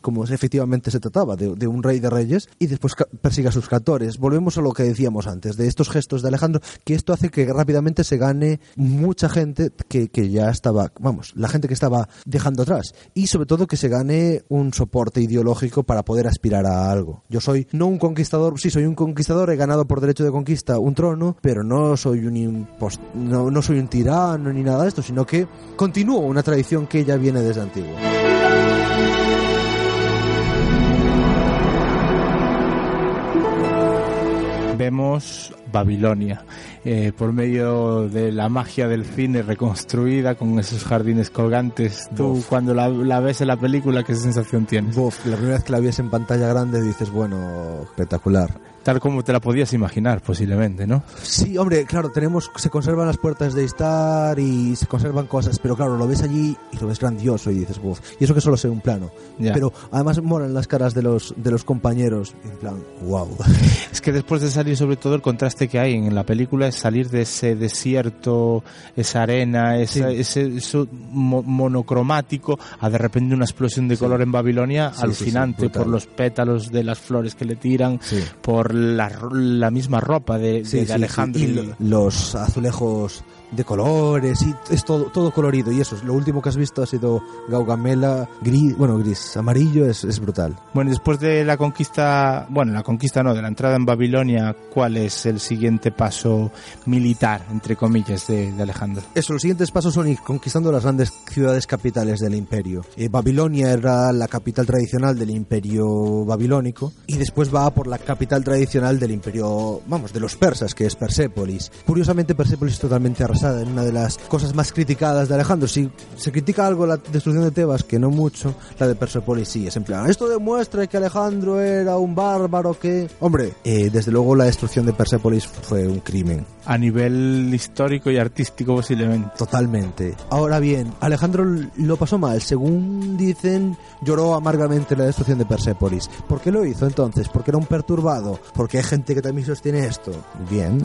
como efectivamente se trataba de, un rey de reyes y después persigue a sus captores. Volvemos a lo que decíamos antes, de estos gestos de Alejandro, que esto hace que rápidamente se gane mucha gente que, que ya estaba, vamos, la gente que estaba dejando atrás. Y sobre todo que se gane un soporte ideológico para poder aspirar a algo. Yo soy no un conquistador, sí soy un conquistador, he ganado por derecho de conquista un trono, pero no soy un impos- no, no soy un tirano ni nada de esto, sino que continúo una tradición que ya viene desde antiguo. Vemos Babilonia eh, por medio de la magia del cine reconstruida con esos jardines colgantes. Tú Bof. cuando la, la ves en la película, ¿qué sensación tienes? Bof, la primera vez que la ves en pantalla grande dices, bueno, espectacular. tal como te la podías imaginar posiblemente, ¿no? Sí, hombre, claro, tenemos, se conservan las puertas de Star y se conservan cosas, pero claro, lo ves allí y lo ves grandioso y dices, uff, y eso que solo sé un plano. Ya. Pero además molan las caras de los, de los compañeros, en plan, wow. Es que después de salir, sobre todo, el contraste que hay en la película es salir de ese desierto, esa arena, esa- Sí. ese eso mo- monocromático, a de repente una explosión de color en Babilonia Sí, alucinante por los pétalos de las flores que le tiran, por la, la misma ropa de, de- Alejandro. Y y- lo- los azulejos de colores y es todo, todo colorido y eso, lo último que has visto ha sido Gaugamela, gris, bueno, gris, amarillo, es, es brutal. Bueno, después de la conquista, bueno, la conquista no, de la entrada en Babilonia, ¿cuál es el siguiente paso militar, entre comillas, de, de Alejandro? Eso, los siguientes pasos son ir conquistando las grandes ciudades capitales del imperio. Eh, Babilonia era la capital tradicional del imperio babilónico y después va por la capital tradicional del imperio, vamos, de los persas, que es Persépolis. Curiosamente, Persépolis es totalmente arrasada, en una de las cosas más criticadas de Alejandro. Si se critica algo la destrucción de Tebas, que no mucho, la de Persépolis sí, es en plan, esto demuestra que Alejandro era un bárbaro que... Hombre, eh, desde luego la destrucción de Persépolis fue un crimen. A nivel histórico y artístico posiblemente. Totalmente. Ahora bien, Alejandro lo pasó mal. Según dicen, lloró amargamente la destrucción de Persépolis. ¿Por qué lo hizo entonces? ¿Porque era un perturbado? ¿Porque hay gente que también sostiene esto? Bien,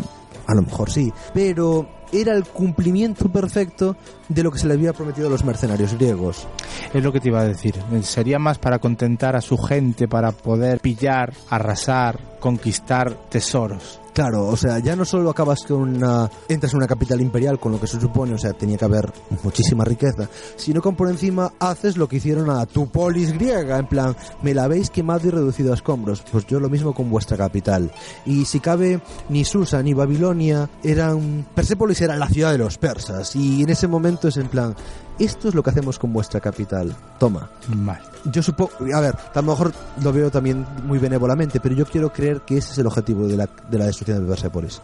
a lo mejor sí. Pero era el cumplimiento perfecto de lo que se le había prometido a los mercenarios griegos. Es lo que te iba a decir. Sería más para contentar a su gente, para poder pillar, arrasar, conquistar tesoros. Claro, o sea, ya no solo acabas con una... entras en una capital imperial con lo que se supone, o sea, tenía que haber muchísima riqueza, sino que por encima haces lo que hicieron a tu polis griega, en plan, me la habéis quemado y reducido a escombros, pues yo lo mismo con vuestra capital. Y si cabe, ni Susa ni Babilonia eran... Persépolis era la ciudad de los persas, y en ese momento es en plan, esto es lo que hacemos con vuestra capital, toma. Mal. Yo supongo, a ver, a lo mejor lo veo también muy benévolamente, pero yo quiero creer que ese es el objetivo de la, de la destrucción de Persépolis.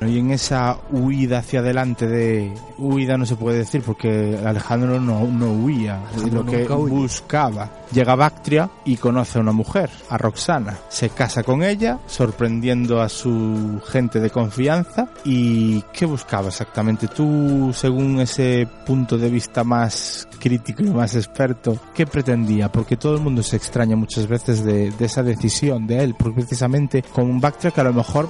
Y en esa huida hacia adelante de huida no se puede decir porque Alejandro no, no huía, Alejandro lo que buscaba. Llega a Bactria y conoce a una mujer, a Roxana. Se casa con ella, sorprendiendo a su gente de confianza. ¿Y qué buscaba exactamente? Tú, según ese punto de vista más crítico y más experto, ¿qué pretendía? Porque todo el mundo se extraña muchas veces de, de esa decisión de él, porque precisamente con Bactria que a lo mejor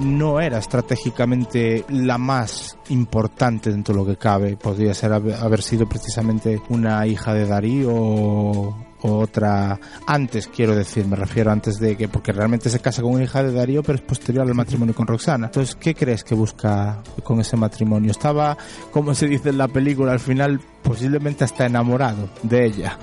no era estratégicamente la más importante dentro de lo que cabe. Podría ser haber sido precisamente una hija de Darío o, otra antes, quiero decir, me refiero antes de que, porque realmente se casa con una hija de Darío, pero es posterior al matrimonio con Roxana. Entonces, ¿qué crees que busca con ese matrimonio? Estaba, como se dice en la película, al final posiblemente hasta enamorado de ella.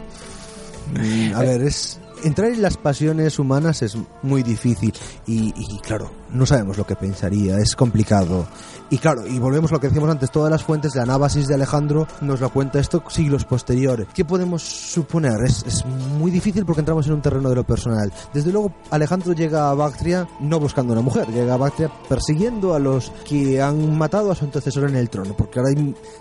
Mm, A ver, es entrar en las pasiones humanas es muy difícil y, y, claro, no sabemos lo que pensaría, es complicado. Y claro, y volvemos a lo que decíamos antes, todas las fuentes de Anábasis de Alejandro nos lo cuenta esto siglos posteriores. ¿Qué podemos suponer? Es, es muy difícil porque entramos en un terreno de lo personal. Desde luego, Alejandro llega a Bactria no buscando una mujer, llega a Bactria persiguiendo a los que han matado a su antecesor en el trono, porque ahora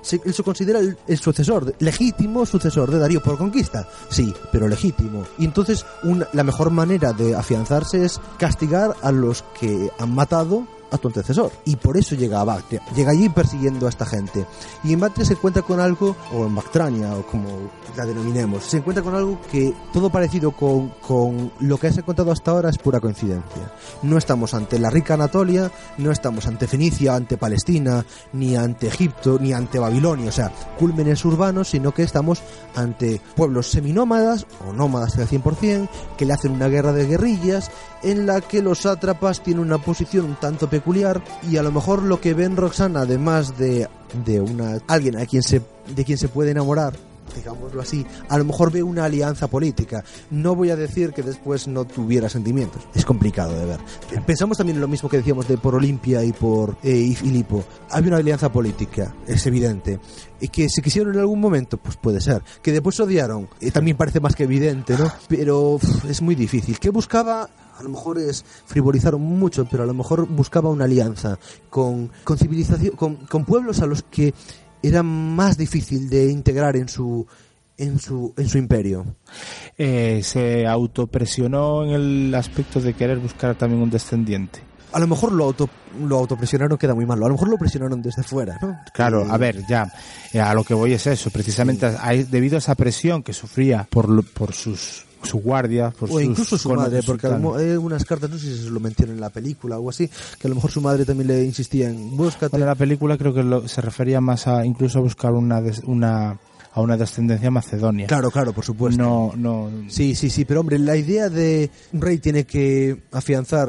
se- él se considera el, sucesor, legítimo sucesor de Darío por conquista, sí, pero legítimo. Y entonces la mejor manera de afianzarse es castigar a los que han matado a tu antecesor. Y por eso llega a Bactria. Llega allí persiguiendo a esta gente. Y en Bactria se encuentra con algo, o en Bactrania, o como la denominemos, se encuentra con algo que todo parecido con, con lo que has encontrado hasta ahora es pura coincidencia. No estamos ante la rica Anatolia, no estamos ante Fenicia, ante Palestina, ni ante Egipto, ni ante Babilonia, o sea, cúlmenes urbanos, sino que estamos ante pueblos seminómadas, o nómadas al 100%, que le hacen una guerra de guerrillas, en la que los sátrapas tienen una posición un tanto peculiar, y a lo mejor lo que ven Roxana, además de, de una, alguien a quien se, de quien se puede enamorar, digámoslo así, a lo mejor ve una alianza política. No voy a decir que después no tuviera sentimientos. Es complicado de ver. Pensamos también en lo mismo que decíamos de por Olimpia y por eh, y Filipo. Había una alianza política, es evidente. Y que se quisieron en algún momento, pues puede ser. Que después se odiaron, eh, también parece más que evidente, ¿no? Pero uf, es muy difícil. ¿Qué buscaba? A lo mejor es frivolizaron mucho, pero a lo mejor buscaba una alianza con, con civilización, con, con pueblos a los que era más difícil de integrar en su en su, en su imperio? Eh, se autopresionó en el aspecto de querer buscar también un descendiente. A lo mejor lo, auto, lo autopresionaron queda muy malo. A lo mejor lo presionaron desde fuera, ¿no? Claro, Eh, a ver, ya, a lo que voy es eso, precisamente a- debido a esa presión que sufría por, por sus su guardia, por o sus incluso su madre, porque hay unas cartas, no sé si se lo mencionan en la película o algo así, que a lo mejor su madre también le insistía en búscate. Bueno, la película creo que lo- se refería más a incluso a buscar una una a una descendencia macedonia. Claro, claro, por supuesto. No, no. Sí, sí, sí, pero hombre, la idea de un rey tiene que afianzar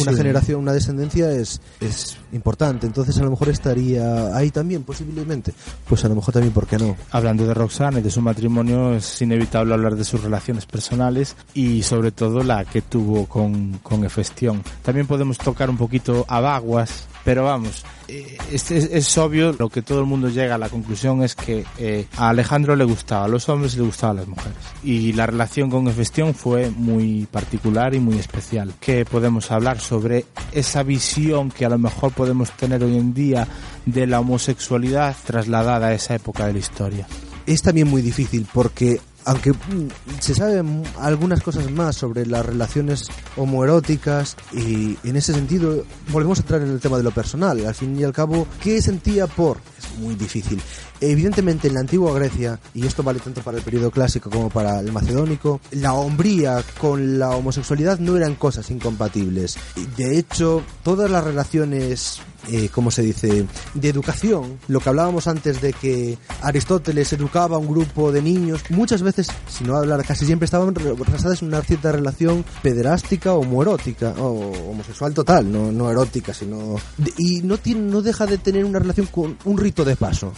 una Sí. generación, una descendencia es, es importante. Entonces a lo mejor estaría ahí también, posiblemente. Pues a lo mejor también, ¿por qué no? Hablando de Roxana y de su matrimonio, es inevitable hablar de sus relaciones personales y sobre todo la que tuvo con, con Hefestión. También podemos tocar un poquito a Baguas, pero vamos, eh, es, obvio, lo que todo el mundo llega a la conclusión es que eh, a Alejandro le gustaba a los hombres le gustaban las mujeres. Y la relación con Hefestión fue muy particular y muy especial. ¿Qué podemos hablar sobre esa visión que a lo mejor podemos tener hoy en día de la homosexualidad trasladada a esa época de la historia? es también muy difícil porque aunque mm, se saben algunas cosas más sobre las relaciones homoeróticas y en ese sentido volvemos a entrar en el tema de lo personal. Al fin y al cabo qué sentía por es muy difícil. Evidentemente en la antigua Grecia y esto vale tanto para el periodo clásico como para el macedónico la hombría con la homosexualidad no eran cosas incompatibles. De hecho todas las relaciones eh, ¿cómo se dice?, de educación, lo que hablábamos antes de que Aristóteles educaba a un grupo de niños, muchas veces, si no hablar casi siempre, estaban basadas en una cierta relación pederástica o homoerótica, o homosexual total, no, no erótica, sino... y no, tiene, no deja de tener una relación con un rito de paso.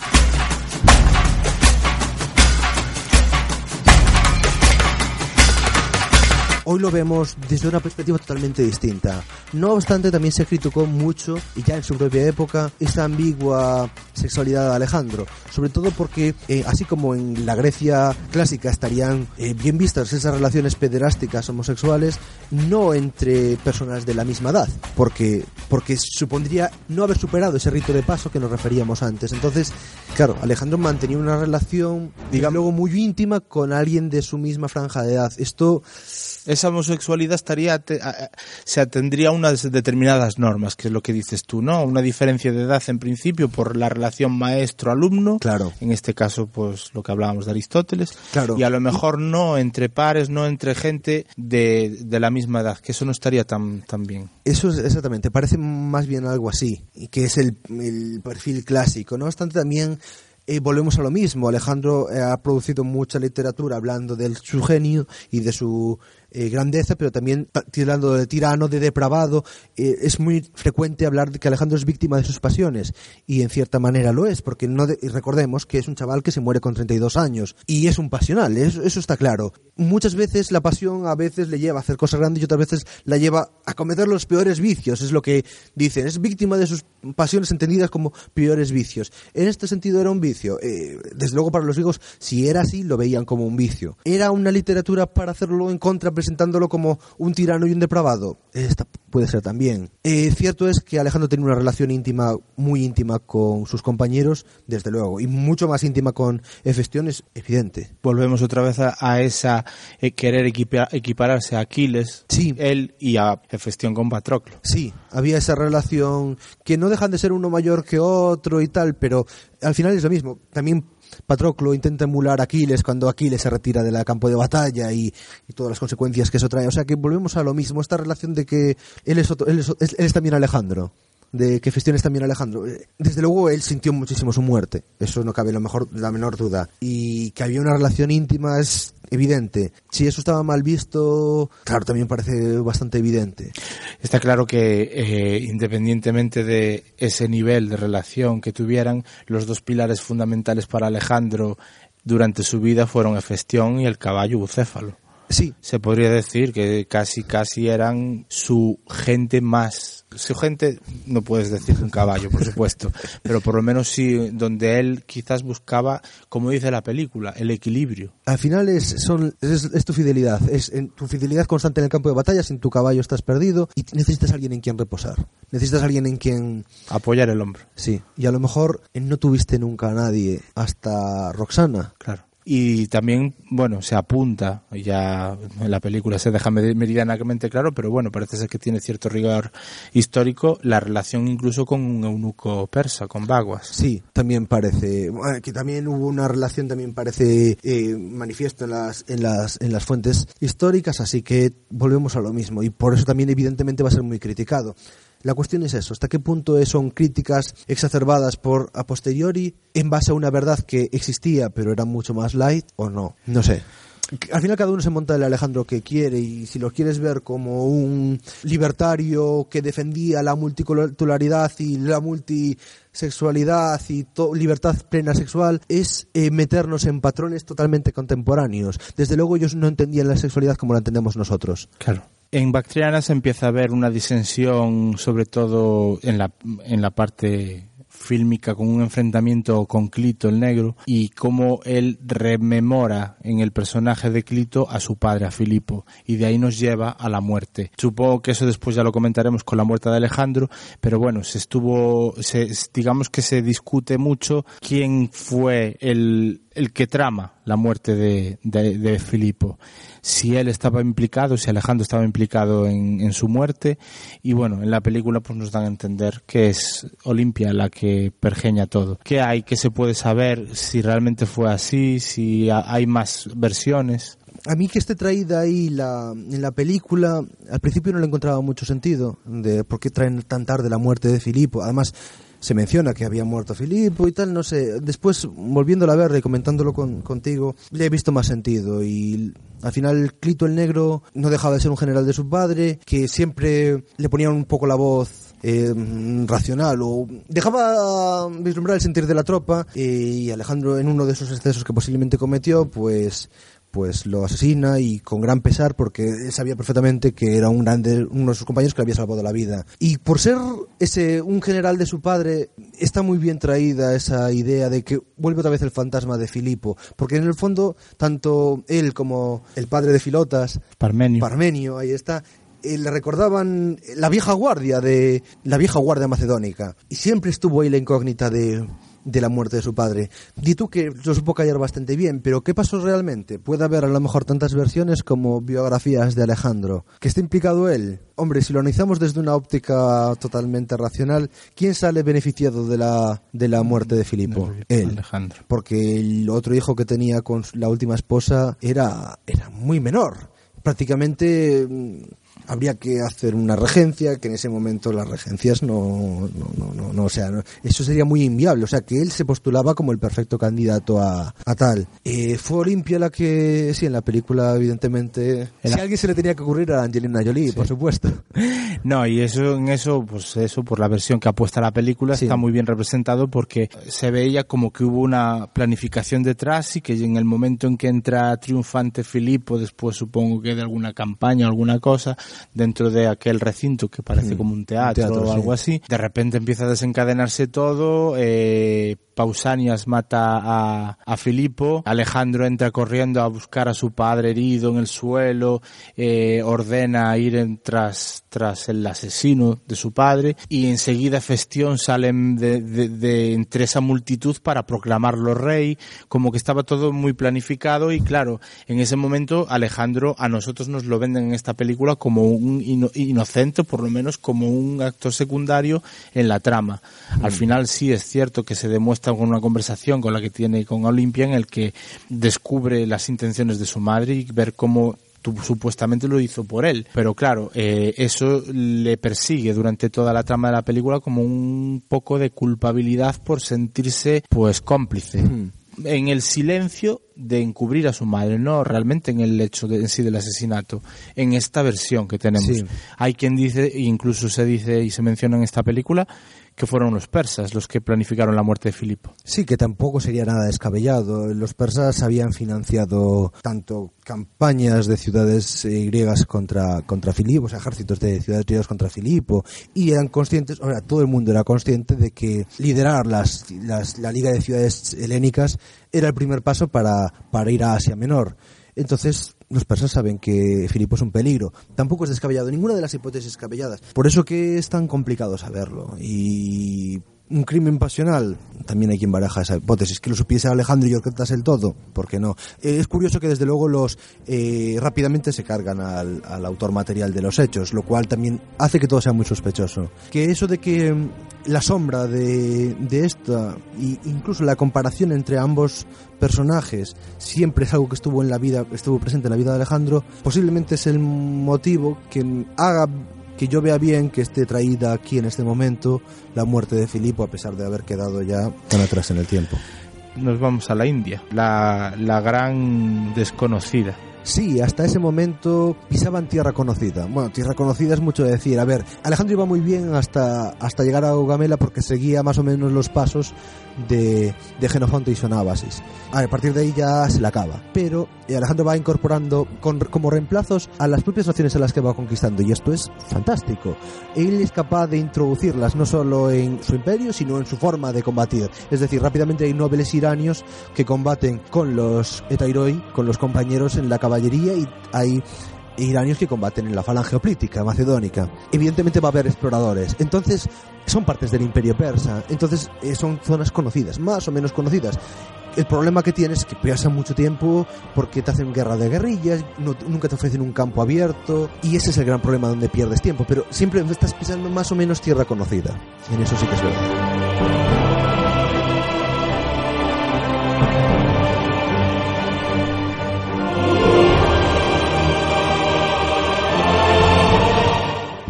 Hoy lo vemos desde una perspectiva totalmente distinta. No obstante, también se criticó mucho, y ya en su propia época, esta ambigua sexualidad de Alejandro. Sobre todo porque, eh, así como en la Grecia clásica estarían eh, bien vistas esas relaciones pederásticas homosexuales, no entre personas de la misma edad, porque, porque supondría no haber superado ese rito de paso que nos referíamos antes. Entonces, claro, Alejandro mantenía una relación, digamos, luego muy íntima con alguien de su misma franja de edad. Esto esa homosexualidad estaría se atendría a unas determinadas normas, que es lo que dices tú, ¿no? Una diferencia de edad en principio por la relación maestro-alumno, Claro. en este caso pues lo que hablábamos de Aristóteles, Claro. y a lo mejor no entre pares, no entre gente de, de la misma edad, que eso no estaría tan, tan bien. Eso es exactamente, parece más bien algo así, que es el, el perfil clásico. No obstante, también eh, volvemos a lo mismo. Alejandro eh, ha producido mucha literatura hablando de su genio y de su eh, grandeza, pero también ta- tirando de tirano, de depravado. Eh, es muy frecuente hablar de que Alejandro es víctima de sus pasiones, y en cierta manera lo es, porque no de- recordemos que es un chaval que se muere con 32 años, y es un pasional, eso, eso está claro. Muchas veces la pasión a veces le lleva a hacer cosas grandes y otras veces la lleva a cometer los peores vicios, es lo que dicen, es víctima de sus pasiones entendidas como peores vicios. En este sentido era un vicio, Eh, desde luego para los griegos, si era así, lo veían como un vicio. ¿Era una literatura para hacerlo en contra, presentándolo como un tirano y un depravado? Esta puede ser también. Eh, cierto es que Alejandro tenía una relación íntima, muy íntima con sus compañeros, desde luego, y mucho más íntima con Hefestión, es evidente. Volvemos otra vez a, a esa eh, querer equipa- equipararse a Aquiles, Sí. él y a Hefestión con Patroclo. Sí, había esa relación que no dejan de ser uno mayor que otro y tal, pero al final es lo mismo. También Patroclo intenta emular a Aquiles cuando Aquiles se retira del campo de batalla y, y todas las consecuencias que eso trae. O sea que volvemos a lo mismo, esta relación de que él es, otro- él es, él es también Alejandro. De que Festión es también Alejandro. Eh, Desde luego él sintió muchísimo su muerte. Eso no cabe lo mejor, la menor duda. Y que había una relación íntima es evidente. Si eso estaba mal visto, claro, también parece bastante evidente. Está claro que eh, independientemente de ese nivel de relación que tuvieran, los dos pilares fundamentales para Alejandro durante su vida fueron Hefestión y el caballo bucéfalo. Sí, Se podría decir que casi casi eran su gente más. Su gente, no puedes decir un caballo, por supuesto, <laughs> pero por lo menos sí, donde él quizás buscaba, como dice la película, el equilibrio. al final es, son, es, es tu fidelidad, es en tu fidelidad constante en el campo de batalla, sin tu caballo estás perdido y necesitas alguien en quien reposar, necesitas alguien en quien, Apoyar el hombro, sí, y a lo mejor eh, no tuviste nunca a nadie hasta Roxana, claro. Y también, bueno, se apunta, ya en la película se deja meridianamente claro, pero bueno, parece ser que tiene cierto rigor histórico la relación incluso con un eunuco persa, con Baguas. Sí, también parece, que también hubo una relación, también parece eh, manifiesto en las, en, las, en las fuentes históricas, así que volvemos a lo mismo, y por eso también evidentemente va a ser muy criticado. La cuestión es eso, hasta qué punto son críticas exacerbadas por a posteriori en base a una verdad que existía pero era mucho más light o no. No sé al final cada uno se monta el Alejandro que quiere y si lo quieres ver como un libertario que defendía la multiculturalidad y la multisexualidad y libertad plena sexual es eh, meternos en patrones totalmente contemporáneos. Desde luego ellos no entendían la sexualidad como la entendemos nosotros. Claro. En Bactriana se empieza a ver una disensión, sobre todo en la, en la parte fílmica con un enfrentamiento con Clito el negro y cómo él rememora en el personaje de Clito a su padre, a Filipo, y de ahí nos lleva a la muerte. Supongo que eso después ya lo comentaremos con la muerte de Alejandro, pero bueno, se estuvo, se, digamos que se discute mucho quién fue el, el que trama la muerte de, de, Filipo. Si él estaba implicado, si Alejandro estaba implicado en, en, su muerte. Y bueno, en la película pues nos dan a entender que es Olimpia la que pergeña todo. ¿Qué hay? ¿Qué se puede saber? Si realmente fue así, si hay más versiones. A mí que esté traída ahí la, en la película, al principio no le encontraba mucho sentido de por qué traen tan tarde la muerte de Filipo. Además, se menciona que había muerto Filipo y tal, no sé. Después, volviéndola a ver y comentándolo contigo, le he visto más sentido y al final Clito el Negro no dejaba de ser un general de su padre, que siempre le ponían un poco la voz eh, racional o dejaba vislumbrar el sentir de la tropa eh, y Alejandro en uno de esos excesos que posiblemente cometió pues pues lo asesina y con gran pesar porque él sabía perfectamente que era un grande, uno de sus compañeros que le había salvado la vida. Y por ser ese un general de su padre, está muy bien traída esa idea de que vuelve otra vez el fantasma de Filipo, porque en el fondo tanto él como el padre de Filotas, Parmenio, Parmenio ahí está, eh, le recordaban la vieja guardia de la vieja guardia macedónica y siempre estuvo ahí la incógnita de de la muerte de su padre. Di tú que lo supo callar bastante bien, pero ¿qué pasó realmente? Puede haber a lo mejor tantas versiones como biografías de Alejandro. ¿Que está implicado él? Hombre, si lo analizamos desde una óptica totalmente racional, ¿quién sale beneficiado de la, de la muerte de Filipo? él. Alejandro. Porque el otro hijo que tenía con la última esposa era, era muy menor. Prácticamente mm, habría que hacer una regencia, que en ese momento las regencias no, no, no, no, o sea, eso sería muy inviable, o sea, que él se postulaba como el perfecto candidato a, a tal. Eh, fue Olimpia la que, sí, en la película, evidentemente, si a alguien se le tenía que ocurrir a Angelina Jolie, por supuesto. <laughs> No, y eso, en eso, pues eso, por la versión que apuesta la película, está muy bien representado porque se veía como que hubo una planificación detrás y que en el momento en que entra triunfante Filipo, después supongo que de alguna campaña o alguna cosa, dentro de aquel recinto que parece mm. como un teatro, o algo así. De repente empieza a desencadenarse todo, eh, Pausanias mata a, a Filipo, Alejandro entra corriendo a buscar a su padre herido en el suelo, eh, ordena ir en tras, tras el asesino de su padre y enseguida Festión sale de, de, de, entre esa multitud para proclamarlo rey, como que estaba todo muy planificado y claro, en ese momento Alejandro a nosotros nos lo venden en esta película como un inocente, por lo menos como un actor secundario en la trama. Al mm. final sí es cierto que se demuestra con una conversación con la que tiene con Olimpia en el que descubre las intenciones de su madre y ver cómo supuestamente lo hizo por él. Pero claro, eh, eso le persigue durante toda la trama de la película como un poco de culpabilidad por sentirse pues cómplice. Hmm. En el silencio de encubrir a su madre, no realmente en el hecho de, en sí del asesinato, en esta versión que tenemos. Hay quien dice, incluso se dice y se menciona en esta película, que fueron los persas los que planificaron la muerte de Filipo. Sí, que tampoco sería nada descabellado. Los persas habían financiado tanto campañas de ciudades eh, griegas contra, contra Filipo, o sea, ejércitos de ciudades griegas contra Filipo, y eran conscientes, o sea, todo el mundo era consciente de que liderar las, las, la Liga de Ciudades Helénicas era el primer paso para, para ir a Asia Menor. Entonces, los persas saben que Filipo es un peligro. Tampoco es descabellado, ninguna de las hipótesis descabelladas. Por eso que es tan complicado saberlo. Y un crimen pasional, también hay quien baraja esa hipótesis, que lo supiese Alejandro y orquestase el todo, ¿por qué no? Eh, es curioso que desde luego los eh, rápidamente se cargan al, al autor material de los hechos, lo cual también hace que todo sea muy sospechoso. Que eso de que mm, la sombra de, de esta, e incluso la comparación entre ambos personajes, siempre es algo que estuvo en la vida, estuvo presente en la vida de Alejandro, posiblemente es el motivo que haga que yo vea bien que esté traída aquí en este momento la muerte de Filipo a pesar de haber quedado ya tan atrás en el tiempo. Nos vamos a la India, la, la gran desconocida. Sí, hasta ese momento pisaban tierra conocida. Bueno, tierra conocida es mucho decir. A ver, Alejandro iba muy bien hasta, hasta llegar a Gamela porque seguía más o menos los pasos de, de Genofonte y Sonábasis. A partir de ahí ya se la acaba. Pero eh, Alejandro va incorporando con, como reemplazos a las propias naciones a las que va conquistando y esto es fantástico. Él es capaz de introducirlas no solo en su imperio, sino en su forma de combatir. Es decir, rápidamente hay nobles iranios que combaten con los Etairoi, con los compañeros en la caballería y hay iranios que combaten en la falange oplítica macedónica. Evidentemente va a haber exploradores. Entonces, son partes del imperio persa. Entonces, eh, son zonas conocidas, más o menos conocidas. El problema que tienes es que pierdes mucho tiempo porque te hacen guerra de guerrillas, nunca te ofrecen un campo abierto y ese es el gran problema donde pierdes tiempo. Pero siempre estás pisando más o menos tierra conocida. En eso sí que es verdad.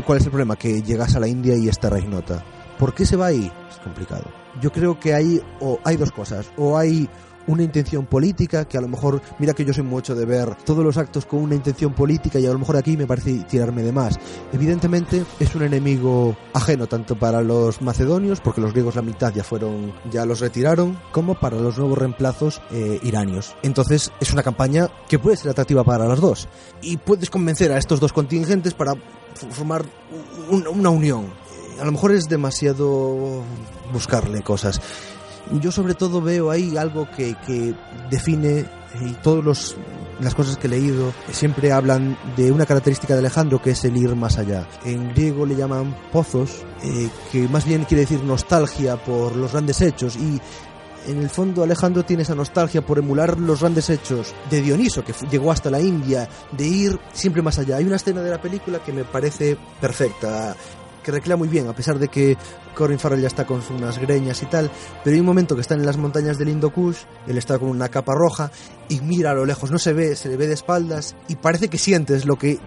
¿Cuál es el problema? Que llegas a la India y está Raignota. ¿Por qué se va ahí? Es complicado. Yo creo que hay, o hay dos cosas. O hay una intención política, que a lo mejor, mira que yo soy mucho de ver todos los actos con una intención política y a lo mejor aquí me parece tirarme de más. Evidentemente es un enemigo ajeno tanto para los macedonios, porque los griegos la mitad ya fueron, ya los retiraron, como para los nuevos reemplazos eh, iranios. Entonces es una campaña que puede ser atractiva para las dos. Y puedes convencer a estos dos contingentes para formar un- una unión. A lo mejor es demasiado buscarle cosas. Yo sobre todo veo ahí algo que, que define eh, y todos los las cosas que he leído siempre hablan de una característica de Alejandro que es el ir más allá. En griego le llaman pozos, eh, que más bien quiere decir nostalgia por los grandes hechos y en el fondo Alejandro tiene esa nostalgia por emular los grandes hechos de Dioniso, que llegó hasta la India, de ir siempre más allá. Hay una escena de la película que me parece perfecta, que recrea muy bien, a pesar de que Corin Farrell ya está con unas greñas y tal, pero hay un momento que están en las montañas del Indo Kush, él está con una capa roja y mira a lo lejos, no se ve, se le ve de espaldas y parece que sientes lo que,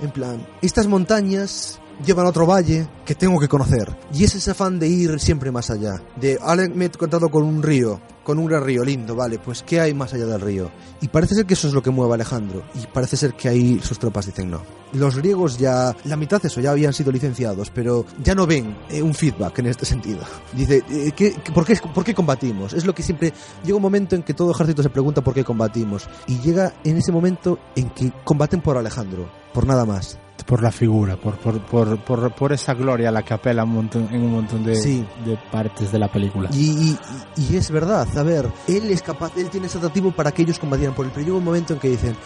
en plan, estas montañas llevan a otro valle que tengo que conocer. Y es ese afán de ir siempre más allá. De, ahora me he encontrado con un río, con un gran río lindo, vale, pues ¿qué hay más allá del río? Y parece ser que eso es lo que mueve a Alejandro. Y parece ser que ahí sus tropas dicen no. Los griegos ya, la mitad de eso, ya habían sido licenciados, pero ya no ven eh, un feedback en este sentido. <laughs> Dice, eh, ¿qué, por, qué, ¿por qué combatimos? Es lo que siempre... Llega un momento en que todo ejército se pregunta por qué combatimos. Y llega en ese momento en que combaten por Alejandro, por nada más. Por la figura, por, por, por, por, por esa gloria a la que apela un montón, en un montón de, Sí. de partes de la película. Y, y- y es verdad, a ver, él es capaz, él tiene ese atractivo para que ellos combatieran por él, pero llega un momento en que dicen,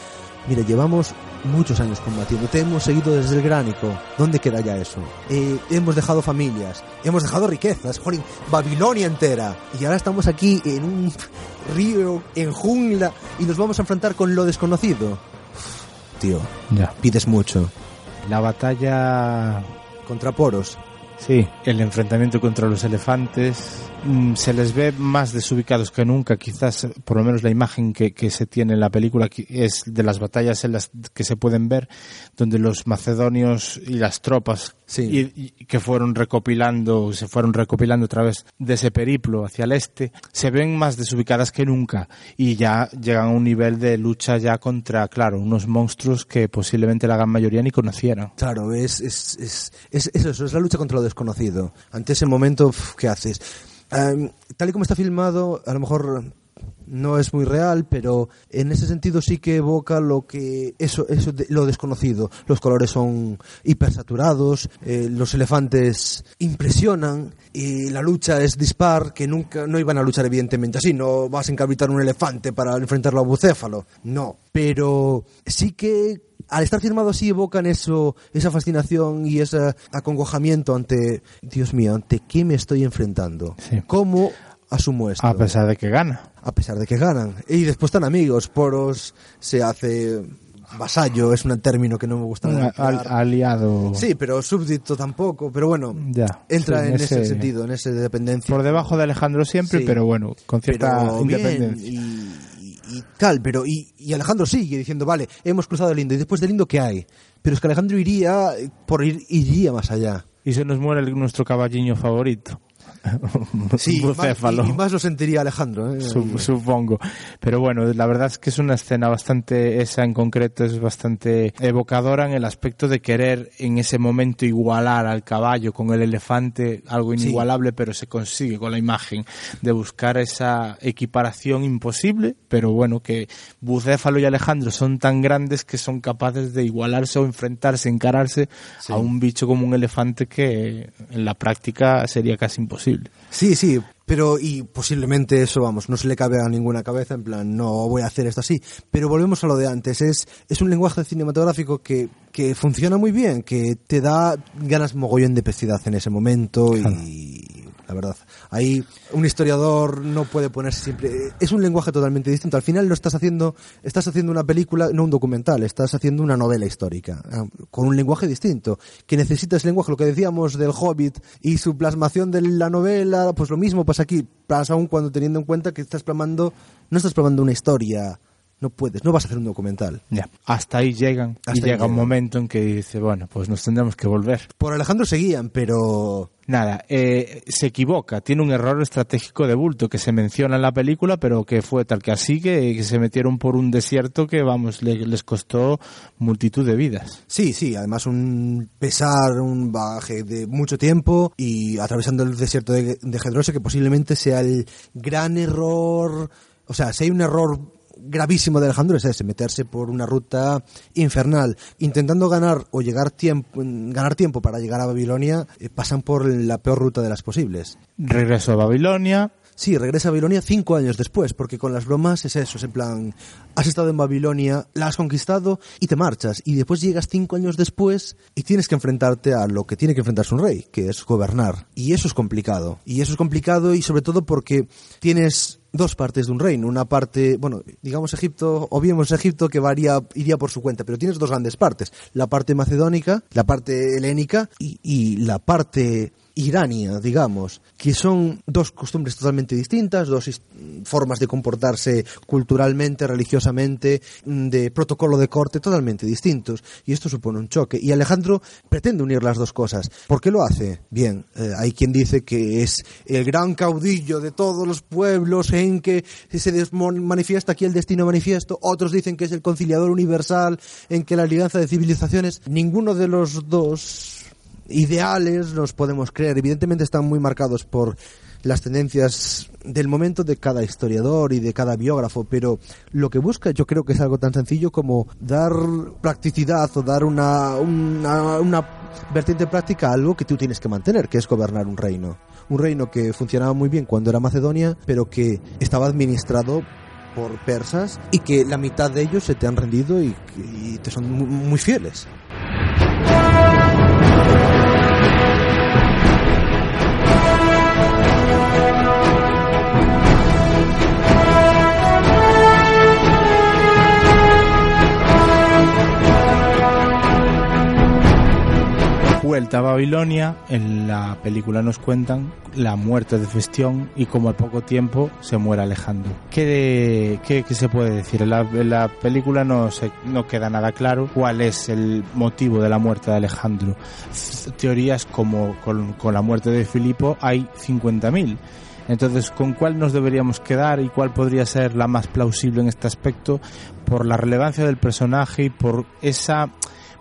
mira, llevamos muchos años combatiendo, te hemos seguido desde el gránico, ¿dónde queda ya eso? Eh, hemos dejado familias, hemos dejado riquezas, jolín, Babilonia entera, y ahora estamos aquí en un río, en jungla, y nos vamos a enfrentar con lo desconocido. Tío, Ya. pides mucho. La batalla Contra Poros, Sí, el enfrentamiento contra los elefantes se les ve más desubicados que nunca. Quizás, por lo menos, la imagen que, que se tiene en la película es de las batallas en las que se pueden ver, donde los macedonios y las tropas Sí. y- y que fueron recopilando, se fueron recopilando a través de ese periplo hacia el este, se ven más desubicadas que nunca y ya llegan a un nivel de lucha ya contra, claro, unos monstruos que posiblemente la gran mayoría ni conocieran. Claro, es, es, es, es, es eso, es la lucha contra lo desconocido. Ante ese momento, ¿qué haces? Em, tal y como está filmado, a lo mejor no es muy real, pero en ese sentido sí que evoca lo que eso, eso de- lo desconocido. Los colores son hipersaturados, eh, los elefantes impresionan y la lucha es dispar, que nunca no iban a luchar evidentemente así, no vas a encabritar un elefante para enfrentarlo a bucéfalo, no, pero sí que al estar firmado así evocan eso, esa fascinación y ese acongojamiento ante, Dios mío, ante qué me estoy enfrentando. Sí. ¿Cómo asumo esto? A pesar de que gana. a pesar de que ganan. Y después están amigos, Poros se hace vasallo, es un término que no me gusta Un nada al- emplear. aliado. Sí, pero súbdito tampoco, pero bueno, Ya. entra Sí, en, en ese, sentido, en esa dependencia. Por debajo de Alejandro siempre, Sí. pero bueno, con cierta pero independencia. y- y tal, pero y, y Alejandro sigue diciendo, vale, hemos cruzado el Indo, y después del Indo, ¿qué hay? Pero es que Alejandro iría, por ir, iría más allá. Y se nos muere nuestro caballiño favorito. <laughs> Sí, más, Bucéfalo. y, y más lo sentiría Alejandro. ¿eh? Su- supongo. Pero bueno, la verdad es que es una escena bastante, esa en concreto es bastante evocadora en el aspecto de querer en ese momento igualar al caballo con el elefante, algo Sí. inigualable, pero se consigue con la imagen de buscar esa equiparación imposible, pero bueno, que Bucéfalo y Alejandro son tan grandes que son capaces de igualarse o enfrentarse, encararse a un bicho como un elefante que en la práctica sería casi imposible. Sí, sí, pero y posiblemente eso, vamos, no se le cabe a ninguna cabeza, en plan, no voy a hacer esto así. Pero volvemos a lo de antes, es, es un lenguaje cinematográfico que, que funciona muy bien, que te da ganas mogollón de pecidad en ese momento y la verdad, ahí un historiador no puede ponerse siempre, es un lenguaje totalmente distinto. Al final lo estás haciendo, estás haciendo una película, no un documental, estás haciendo una novela histórica, ah, con un lenguaje distinto, que necesita ese lenguaje, lo que decíamos del Hobbit y su plasmación de la novela, pues lo mismo pasa aquí, pasa aún cuando teniendo en cuenta que estás plasmando, no estás plasmando una historia, no puedes, no vas a hacer un documental. Ya, hasta ahí llegan Hasta y ahí llega un momento en que dice, bueno, pues nos tendremos que volver. Por Alejandro seguían, pero Nada, eh, se equivoca, tiene un error estratégico de bulto que se menciona en la película, pero que fue tal que así que, que se metieron por un desierto que, vamos, le- les costó multitud de vidas. Sí, sí, además un pesar, un bagaje de mucho tiempo y atravesando el desierto de, de Gedrose que posiblemente sea el gran error, o sea, si hay un error gravísimo de Alejandro es ese, meterse por una ruta infernal, intentando ganar o llegar tiempo, ganar tiempo para llegar a Babilonia, eh, pasan por la peor ruta de las posibles. Regreso a Babilonia, Sí, regresa a Babilonia cinco años después, porque con las bromas es eso, es en plan, has estado en Babilonia, la has conquistado y te marchas, y después llegas cinco años después y tienes que enfrentarte a lo que tiene que enfrentarse un rey, que es gobernar. Y eso es complicado. Y eso es complicado y sobre todo porque tienes dos partes de un reino. Una parte, bueno, digamos Egipto, o bien Egipto que varía, iría por su cuenta, pero tienes dos grandes partes. La parte macedónica, la parte helénica y, y la parte irania, digamos, que son dos costumbres totalmente distintas, dos formas de comportarse culturalmente, religiosamente, mm, de protocolo de corte totalmente distintos. Y esto supone un choque. Y Alejandro pretende unir las dos cosas. ¿Por qué lo hace? Bien, eh, hay quien dice que es el gran caudillo de todos los pueblos en que se manifiesta aquí el destino manifiesto. Otros dicen que es el conciliador universal, en que la alianza de civilizaciones. Ninguno de los dos ideales nos podemos creer. Evidentemente están muy marcados por las tendencias del momento de cada historiador y de cada biógrafo, pero lo que busca yo creo que es algo tan sencillo como dar practicidad o dar una, una, vertiente práctica a algo que tú tienes que mantener, que es gobernar un reino. Un reino que funcionaba muy bien cuando era Macedonia, pero que estaba administrado por persas y que la mitad de ellos se te han rendido y, te son muy fieles. Vuelta a Babilonia, en la película nos cuentan la muerte de Festión y como al poco tiempo se muere Alejandro. ¿Qué, de- qué- qué se puede decir? En la, en la película no, se, no queda nada claro cuál es el motivo de la muerte de Alejandro. Teorías como con, con la muerte de Filipo hay 50.000. Entonces, ¿con cuál nos deberíamos quedar y cuál podría ser la más plausible en este aspecto? Por la relevancia del personaje y por esa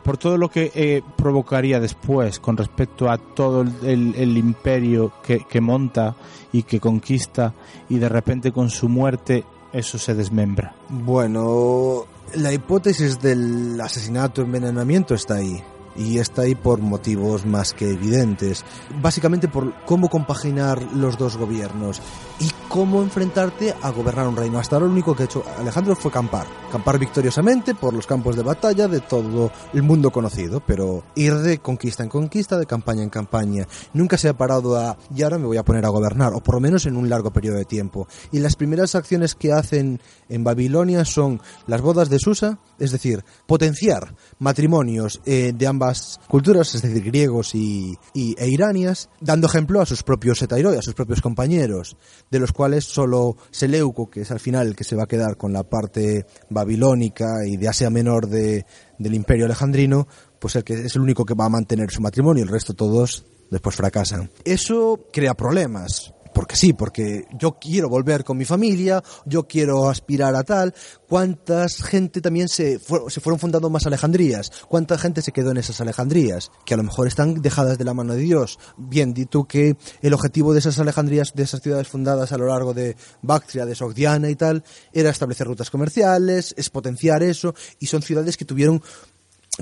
por todo lo que eh, provocaría después con respecto a todo el, imperio que, que monta y que conquista y de repente con su muerte eso se desmembra. Bueno, la hipótesis del asesinato, envenenamiento está ahí. y está ahí por motivos más que evidentes. Básicamente por cómo compaginar los dos gobiernos y cómo enfrentarte a gobernar un reino. Hasta ahora lo único que ha hecho Alejandro fue campar. Campar victoriosamente por los campos de batalla de todo el mundo conocido, pero ir de conquista en conquista, de campaña en campaña. Nunca se ha parado a, y ahora me voy a poner a gobernar, o por lo menos en un largo periodo de tiempo. Y las primeras acciones que hacen en Babilonia son las bodas de Susa, es decir, potenciar matrimonios eh, de ambas culturas, es decir, griegos y, e iranias, dando ejemplo a sus propios etairoi, a sus propios compañeros, de los cuales solo Seleuco, que es al final el que se va a quedar con la parte babilónica y de Asia Menor de, del Imperio Alejandrino, pues el que es el único que va a mantener su matrimonio, el resto todos después fracasan. Eso crea problemas. Porque sí, porque yo quiero volver con mi familia, yo quiero aspirar a tal. ¿Cuántas gente también se, se fueron fundando más Alejandrías? ¿Cuánta gente se quedó en esas Alejandrías? Que a lo mejor están dejadas de la mano de Dios. Bien, di tú que el objetivo de esas Alejandrías, de esas ciudades fundadas a lo largo de Bactria, de Sogdiana y tal, era establecer rutas comerciales, es potenciar eso, y son ciudades que tuvieron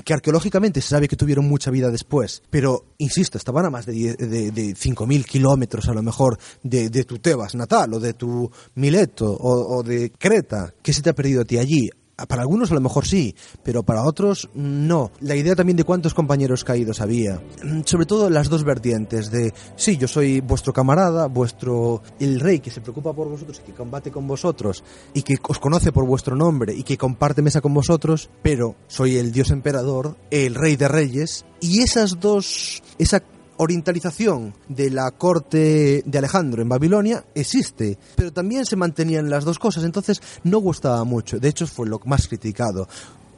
que arqueológicamente se sabe que tuvieron mucha vida después, pero insisto, estaban a más de, de, de 5.000 kilómetros a lo mejor de, de tu Tebas natal o de tu Mileto o, o de Creta. ¿Qué se te ha perdido a ti allí? Para algunos a lo mejor sí, pero para otros no. La idea también de cuántos compañeros caídos había. Mm, Sobre todo las dos vertientes de, sí, yo soy vuestro camarada, vuestro, el rey que se preocupa por vosotros y que combate con vosotros y que os conoce por vuestro nombre y que comparte mesa con vosotros, pero soy el dios emperador, el rey de reyes, y esas dos, esa orientalización de la corte de Alejandro en Babilonia existe, pero también se mantenían las dos cosas, entonces no gustaba mucho, de hecho fue lo más criticado.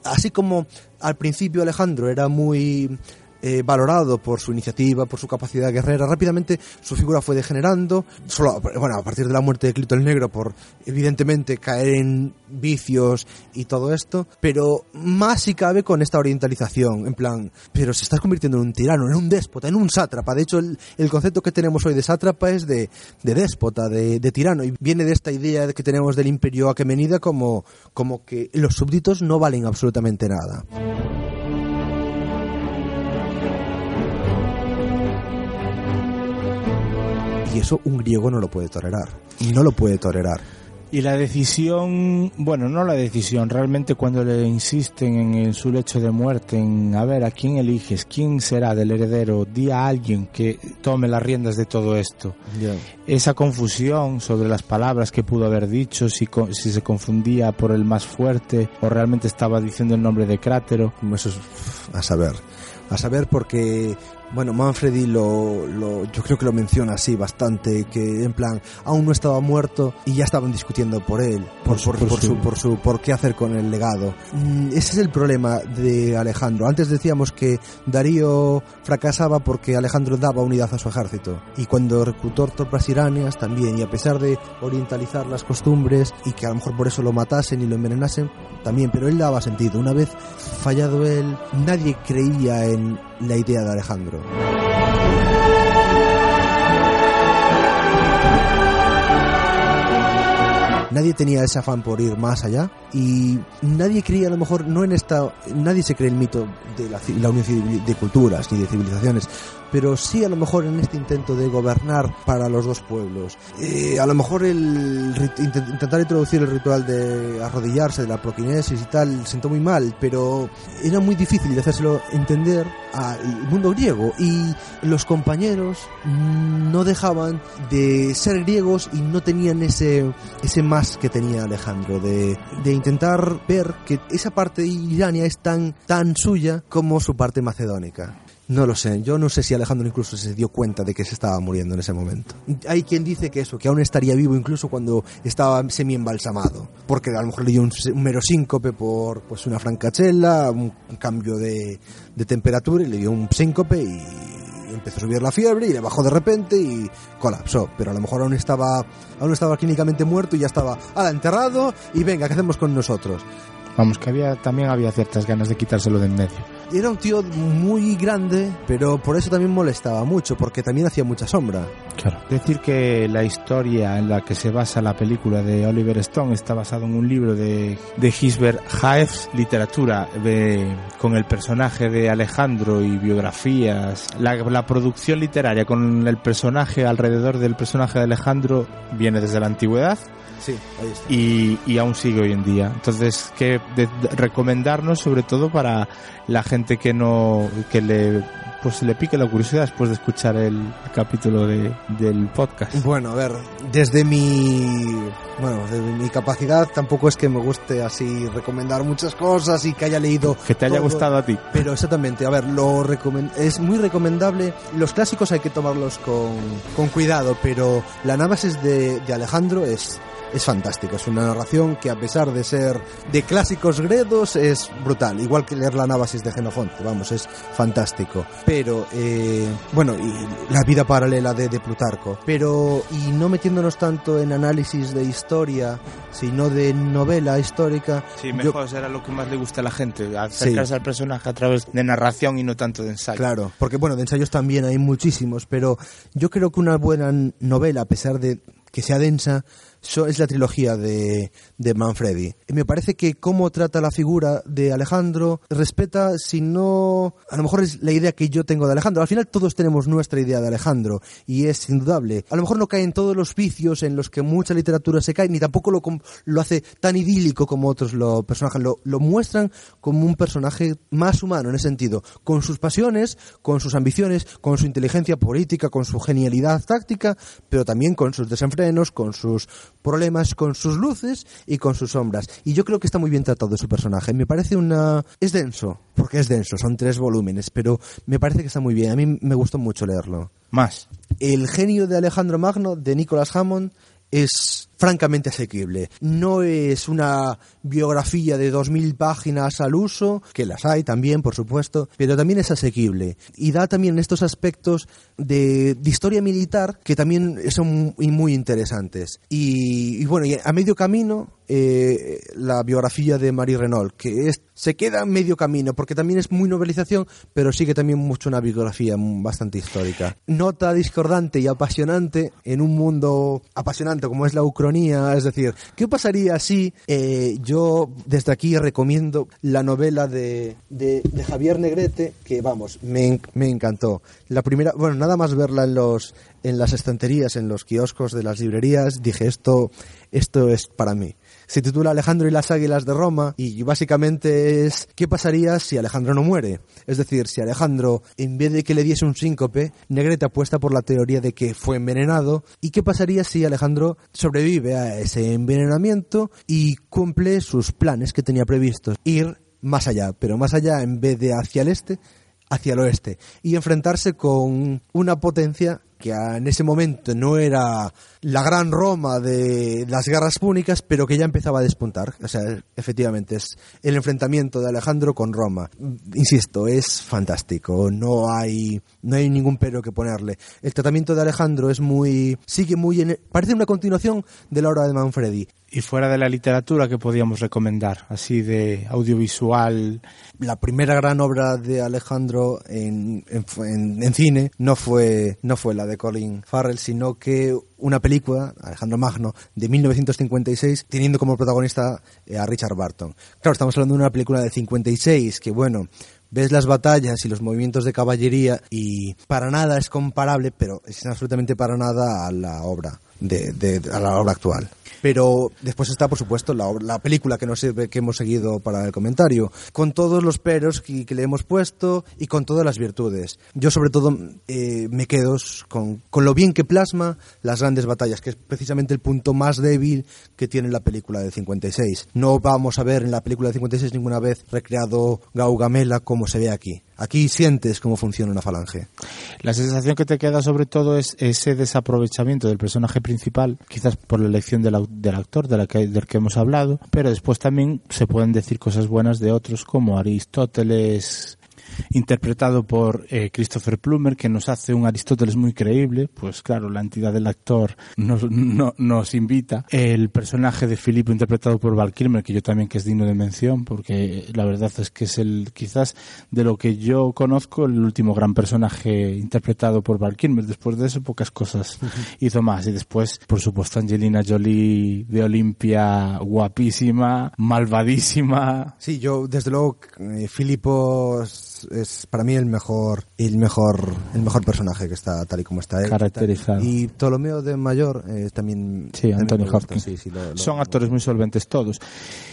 Así como al principio Alejandro era muy eh, valorado por su iniciativa, por su capacidad guerrera, rápidamente su figura fue degenerando, solo, bueno, a partir de la muerte de Clito el Negro, por evidentemente caer en vicios y todo esto, pero más si cabe con esta orientalización, en plan, pero se está convirtiendo en un tirano, en un déspota, en un sátrapa. De hecho, el, concepto que tenemos hoy de sátrapa es de, déspota, de, de tirano, y viene de esta idea que tenemos del imperio aquemenida como, como que los súbditos no valen absolutamente nada. Y eso un griego no lo puede tolerar. No lo puede tolerar. Y la decisión, bueno, no la decisión, realmente cuando le insisten en, en su lecho de muerte, en a ver a quién eliges, quién será del heredero, di a alguien que tome las riendas de todo esto. Esa confusión sobre las palabras que pudo haber dicho, si, si se confundía por el más fuerte o realmente estaba diciendo el nombre de Crátero. Eso es a saber. A saber porque, bueno, Manfredi lo, lo, yo creo que lo menciona así bastante, que en plan, aún no estaba muerto y ya estaban discutiendo por él, por, por, por su, por su, por qué hacer con el legado. Mm, Ese es el problema de Alejandro. Antes decíamos que Darío fracasaba porque Alejandro daba unidad a su ejército. Y cuando reclutó tropas iranias también, y a pesar de orientalizar las costumbres y que a lo mejor por eso lo matasen y lo envenenasen, también, pero él daba sentido. Una vez fallado él, nadie creía en la idea de Alejandro. Nadie tenía ese afán por ir más allá y nadie creía a lo mejor no en esta nadie se cree el mito de la, la unión de culturas ni de civilizaciones pero sí a lo mejor en este intento de gobernar para los dos pueblos. Eh, a lo mejor el intentar introducir el ritual de arrodillarse de la proquinesis y tal sentó muy mal pero era muy difícil de hacérselo entender al mundo griego y los compañeros no dejaban de ser griegos y no tenían ese ese más que tenía Alejandro de, de intentar ver que esa parte irania es tan tan suya como su parte macedónica no lo sé, yo no sé si Alejandro incluso se dio cuenta de que se estaba muriendo en ese momento. Hay quien dice que eso, que aún estaría vivo incluso cuando estaba semi-embalsamado, porque a lo mejor le dio un, mero síncope por pues una francachela, un, cambio de, de temperatura y le dio un síncope y empezó a subir la fiebre y le bajó de repente y colapsó, pero a lo mejor aún estaba aún estaba clínicamente muerto y ya estaba ala, enterrado y venga, ¿qué hacemos con nosotros? Vamos, que había también había ciertas ganas de quitárselo de en medio. era un tío muy grande, pero por eso también molestaba mucho, porque también hacía mucha sombra. Claro. Decir que la historia en la que se basa la película de Oliver Stone está basado en un libro de, de Gisbert Haefs, literatura, de, con el personaje de Alejandro y biografías. La, la producción literaria con el personaje alrededor del personaje de Alejandro viene desde la antigüedad Sí, ahí está. y, y aún sigue hoy en día. Entonces, que recomendarnos sobre todo para la gente que no, que le, pues le pique la curiosidad después de escuchar el capítulo de, del podcast. Bueno, a ver, desde mi bueno, desde mi capacidad tampoco es que me guste así recomendar muchas cosas y que haya leído Que te haya todo. gustado a ti. Pero exactamente, a ver, lo es muy recomendable. Los clásicos hay que tomarlos con, con cuidado, pero la Nábasis de, de Alejandro es, es fantástico. Es una narración que a pesar de ser de clásicos gredos es brutal. Igual que leer la Nábasis de Genofonte, vamos, es fantástico. Pero, eh, bueno, y la vida paralela de, de Plutarco. Pero, y no metiéndonos tanto en análisis de historia, sino de novela histórica. Sí, yo- mejor será lo que más le gusta a la gente, acercarse al personaje a través de narración y no tanto de ensayo. Claro, porque bueno, de ensayos también hay muchísimos, pero yo creo que una buena novela, a pesar de que sea densa, so- es la trilogía de, de Manfredi. Me parece que cómo trata la figura de Alejandro respeta, si no, a lo mejor es la idea que yo tengo de Alejandro. Al final todos tenemos nuestra idea de Alejandro y es indudable. A lo mejor no cae en todos los vicios en los que mucha literatura se cae, ni tampoco lo, lo hace tan idílico como otros lo personajes. Lo, lo muestran como un personaje más humano en ese sentido, con sus pasiones, con sus ambiciones, con su inteligencia política, con su genialidad táctica, pero también con sus desenfrenos, con sus problemas, con sus luces y con sus sombras. Y yo creo que está muy bien tratado su personaje. Me parece una... Es denso, porque es denso, son tres volúmenes, pero me parece que está muy bien. A mí me gustó mucho leerlo. Más. El genio de Alejandro Magno, de Nicholas Hammond, es francamente asequible. No es una biografía de 2.000 páginas al uso, que las hay también, por supuesto, pero también es asequible. Y da también estos aspectos de, historia militar que también son muy, interesantes. Y, bueno, a medio camino, eh, la biografía de Marie Renault, que se queda en medio camino, porque también es muy novelización, pero sigue también mucho una biografía bastante histórica. Nota discordante y apasionante en un mundo apasionante como es la es decir, ¿qué pasaría si eh, yo desde aquí recomiendo la novela de, de, Javier Negrete, que vamos, me, me encantó. La primera, bueno, nada más verla en los en las estanterías, en los kioscos de las librerías, dije esto, esto es para mí. Se titula Alejandro y las águilas de Roma y básicamente es ¿qué pasaría si Alejandro no muere? Es decir, si Alejandro, en vez de que le diese un síncope, Negrete apuesta por la teoría de que fue envenenado y qué pasaría si Alejandro sobrevive a ese envenenamiento y cumple sus planes que tenía previstos, ir más allá, pero más allá en vez de hacia el este, hacia el oeste y enfrentarse con una potencia que en ese momento no era la gran Roma de las guerras púnicas, pero que ya empezaba a despuntar. O sea, efectivamente, es el enfrentamiento de Alejandro con Roma. Insisto, es fantástico, no hay, no hay ningún pero que ponerle. El tratamiento de Alejandro es muy, sigue muy en, parece una continuación de la obra de Manfredi. Y fuera de la literatura, ¿qué podíamos recomendar? Así de audiovisual. la primera gran obra de Alejandro en, en, en- en cine no fue, no fue la de Colin Farrell, sino que una película, Alejandro Magno, de 1956, teniendo como protagonista eh, a Richard Barton. Claro, estamos hablando de una película de 56 que, bueno, ves las batallas y los movimientos de caballería y para nada es comparable, pero es absolutamente para nada a la obra de, de- a la obra actual. Pero después está, por supuesto, la, la película que, nos, que hemos seguido para el comentario, con todos los peros que, que le hemos puesto y con todas las virtudes. Yo, sobre todo, eh, me quedo con, con lo bien que plasma las grandes batallas, que es precisamente el punto más débil que tiene la película de 56. No vamos a ver en la película de 56 ninguna vez recreado Gaugamela como se ve aquí. Aquí sientes cómo funciona una falange. La sensación que te queda sobre todo es ese desaprovechamiento del personaje principal, quizás por la elección del, actor de la que, del que hemos hablado, pero después también se pueden decir cosas buenas de otros como Aristóteles, interpretado por eh, Christopher Plummer, que nos hace un Aristóteles muy creíble, pues claro, la entidad del actor nos, no- nos invita. El personaje de Filipo, interpretado por Val Kilmer, que yo también que es digno de mención, porque la verdad es que es el, quizás, de lo que yo conozco, el último gran personaje interpretado por Val Kilmer. Después de eso, pocas cosas hizo más. Y después, por supuesto, Angelina Jolie de Olimpia, guapísima, malvadísima. Sí, yo desde luego eh, Filipo es, para mí el mejor el mejor el mejor personaje que está tal y como está él. Caracterizado. Y Ptolomeo de mayor eh, también Sí, también Anthony gusta, Hopkins. sí, sí, lo- lo- Son actores muy solventes todos.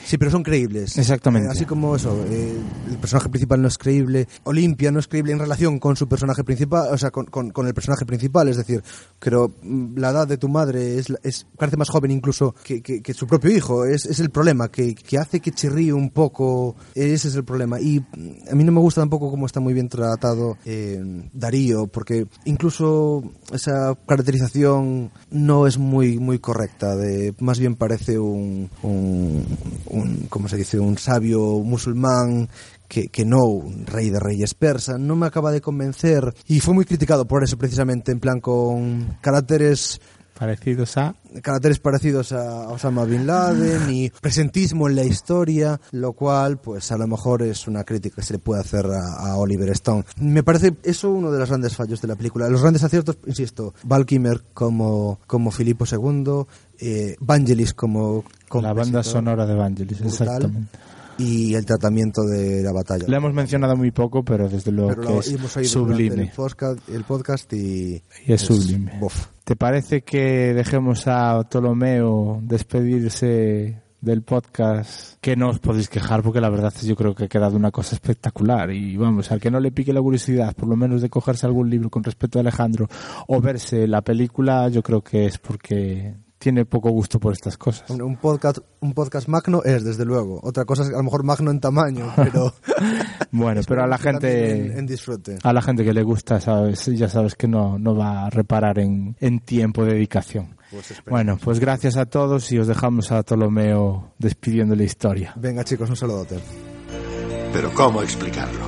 Sí, pero son creíbles. Exactamente. Eh, así como eso, eh, el personaje principal no es creíble, Olimpia no es creíble en relación con su personaje principal, o sea, con, con- con el personaje principal, es decir, pero mm, la edad de tu madre es, es parece más joven incluso que, que- que su propio hijo, es, es el problema, que, que hace que chirríe un poco, ese es el problema. Y mm, a mí no me gusta tampoco cómo está muy bien tratado eh, Darío, porque incluso esa caracterización no es muy muy correcta, de más bien parece un, un, un ¿cómo se dice? un sabio musulmán que, que no un rey de reyes persa, no me acaba de convencer y fue muy criticado por eso precisamente, en plan con caracteres Parecidos a caracteres parecidos a Osama Bin Laden y presentismo en la historia, lo cual, pues a lo mejor es una crítica que se le puede hacer a, a Oliver Stone. Me parece eso uno de los grandes fallos de la película. Los grandes aciertos, insisto, Val Kilmer como, como Filipo II, eh, Vangelis como, como la banda sonora de Evangelis, brutal, exactamente. Y el tratamiento de la batalla. La hemos mencionado muy poco, pero desde luego Pero que lo es hemos oído durante sublime. el podcast, el podcast y, Y es sublime. bof. ¿Te parece que dejemos a Ptolomeo despedirse del podcast? Que no os podéis quejar porque la verdad es que yo creo que ha quedado una cosa espectacular y vamos, al que no le pique la curiosidad, por lo menos de cogerse algún libro con respecto a Alejandro o verse la película, yo creo que es porque tiene poco gusto por estas cosas. Un, un podcast un podcast magno es desde luego otra cosa es a lo mejor magno en tamaño <laughs> pero Bueno, pero a la gente en, en disfrute a la gente que le gusta, sabes, ya sabes que no, no va a reparar en, en tiempo de dedicación. Pues. Bueno, pues gracias a todos y os dejamos a Ptolomeo despidiendo la historia. venga chicos un saludote Pero ¿cómo explicarlo?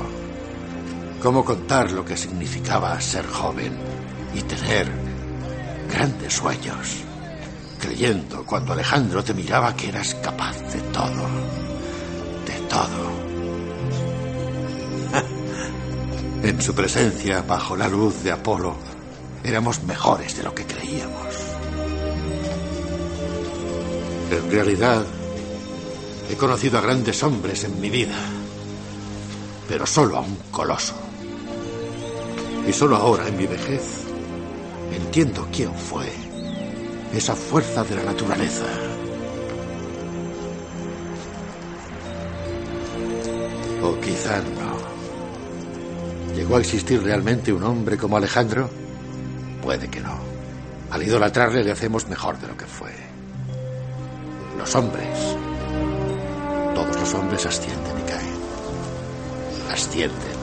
¿Cómo contar lo que significaba ser joven y tener grandes sueños? Creyendo cuando Alejandro te miraba que eras capaz de todo. De todo. <laughs> En su presencia, bajo la luz de Apolo, éramos mejores de lo que creíamos. En realidad, he conocido a grandes hombres en mi vida, pero solo a un coloso. Y solo ahora, en mi vejez, entiendo quién fue esa fuerza de la naturaleza. O quizá no. ¿Llegó a existir realmente un hombre como Alejandro? Puede que no. Al idolatrarle le hacemos mejor de lo que fue. Los hombres. Todos los hombres ascienden y caen. Ascienden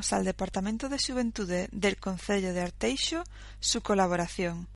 agradecemos al Departamento de Xuventude del Concello de Arteixo su colaboración.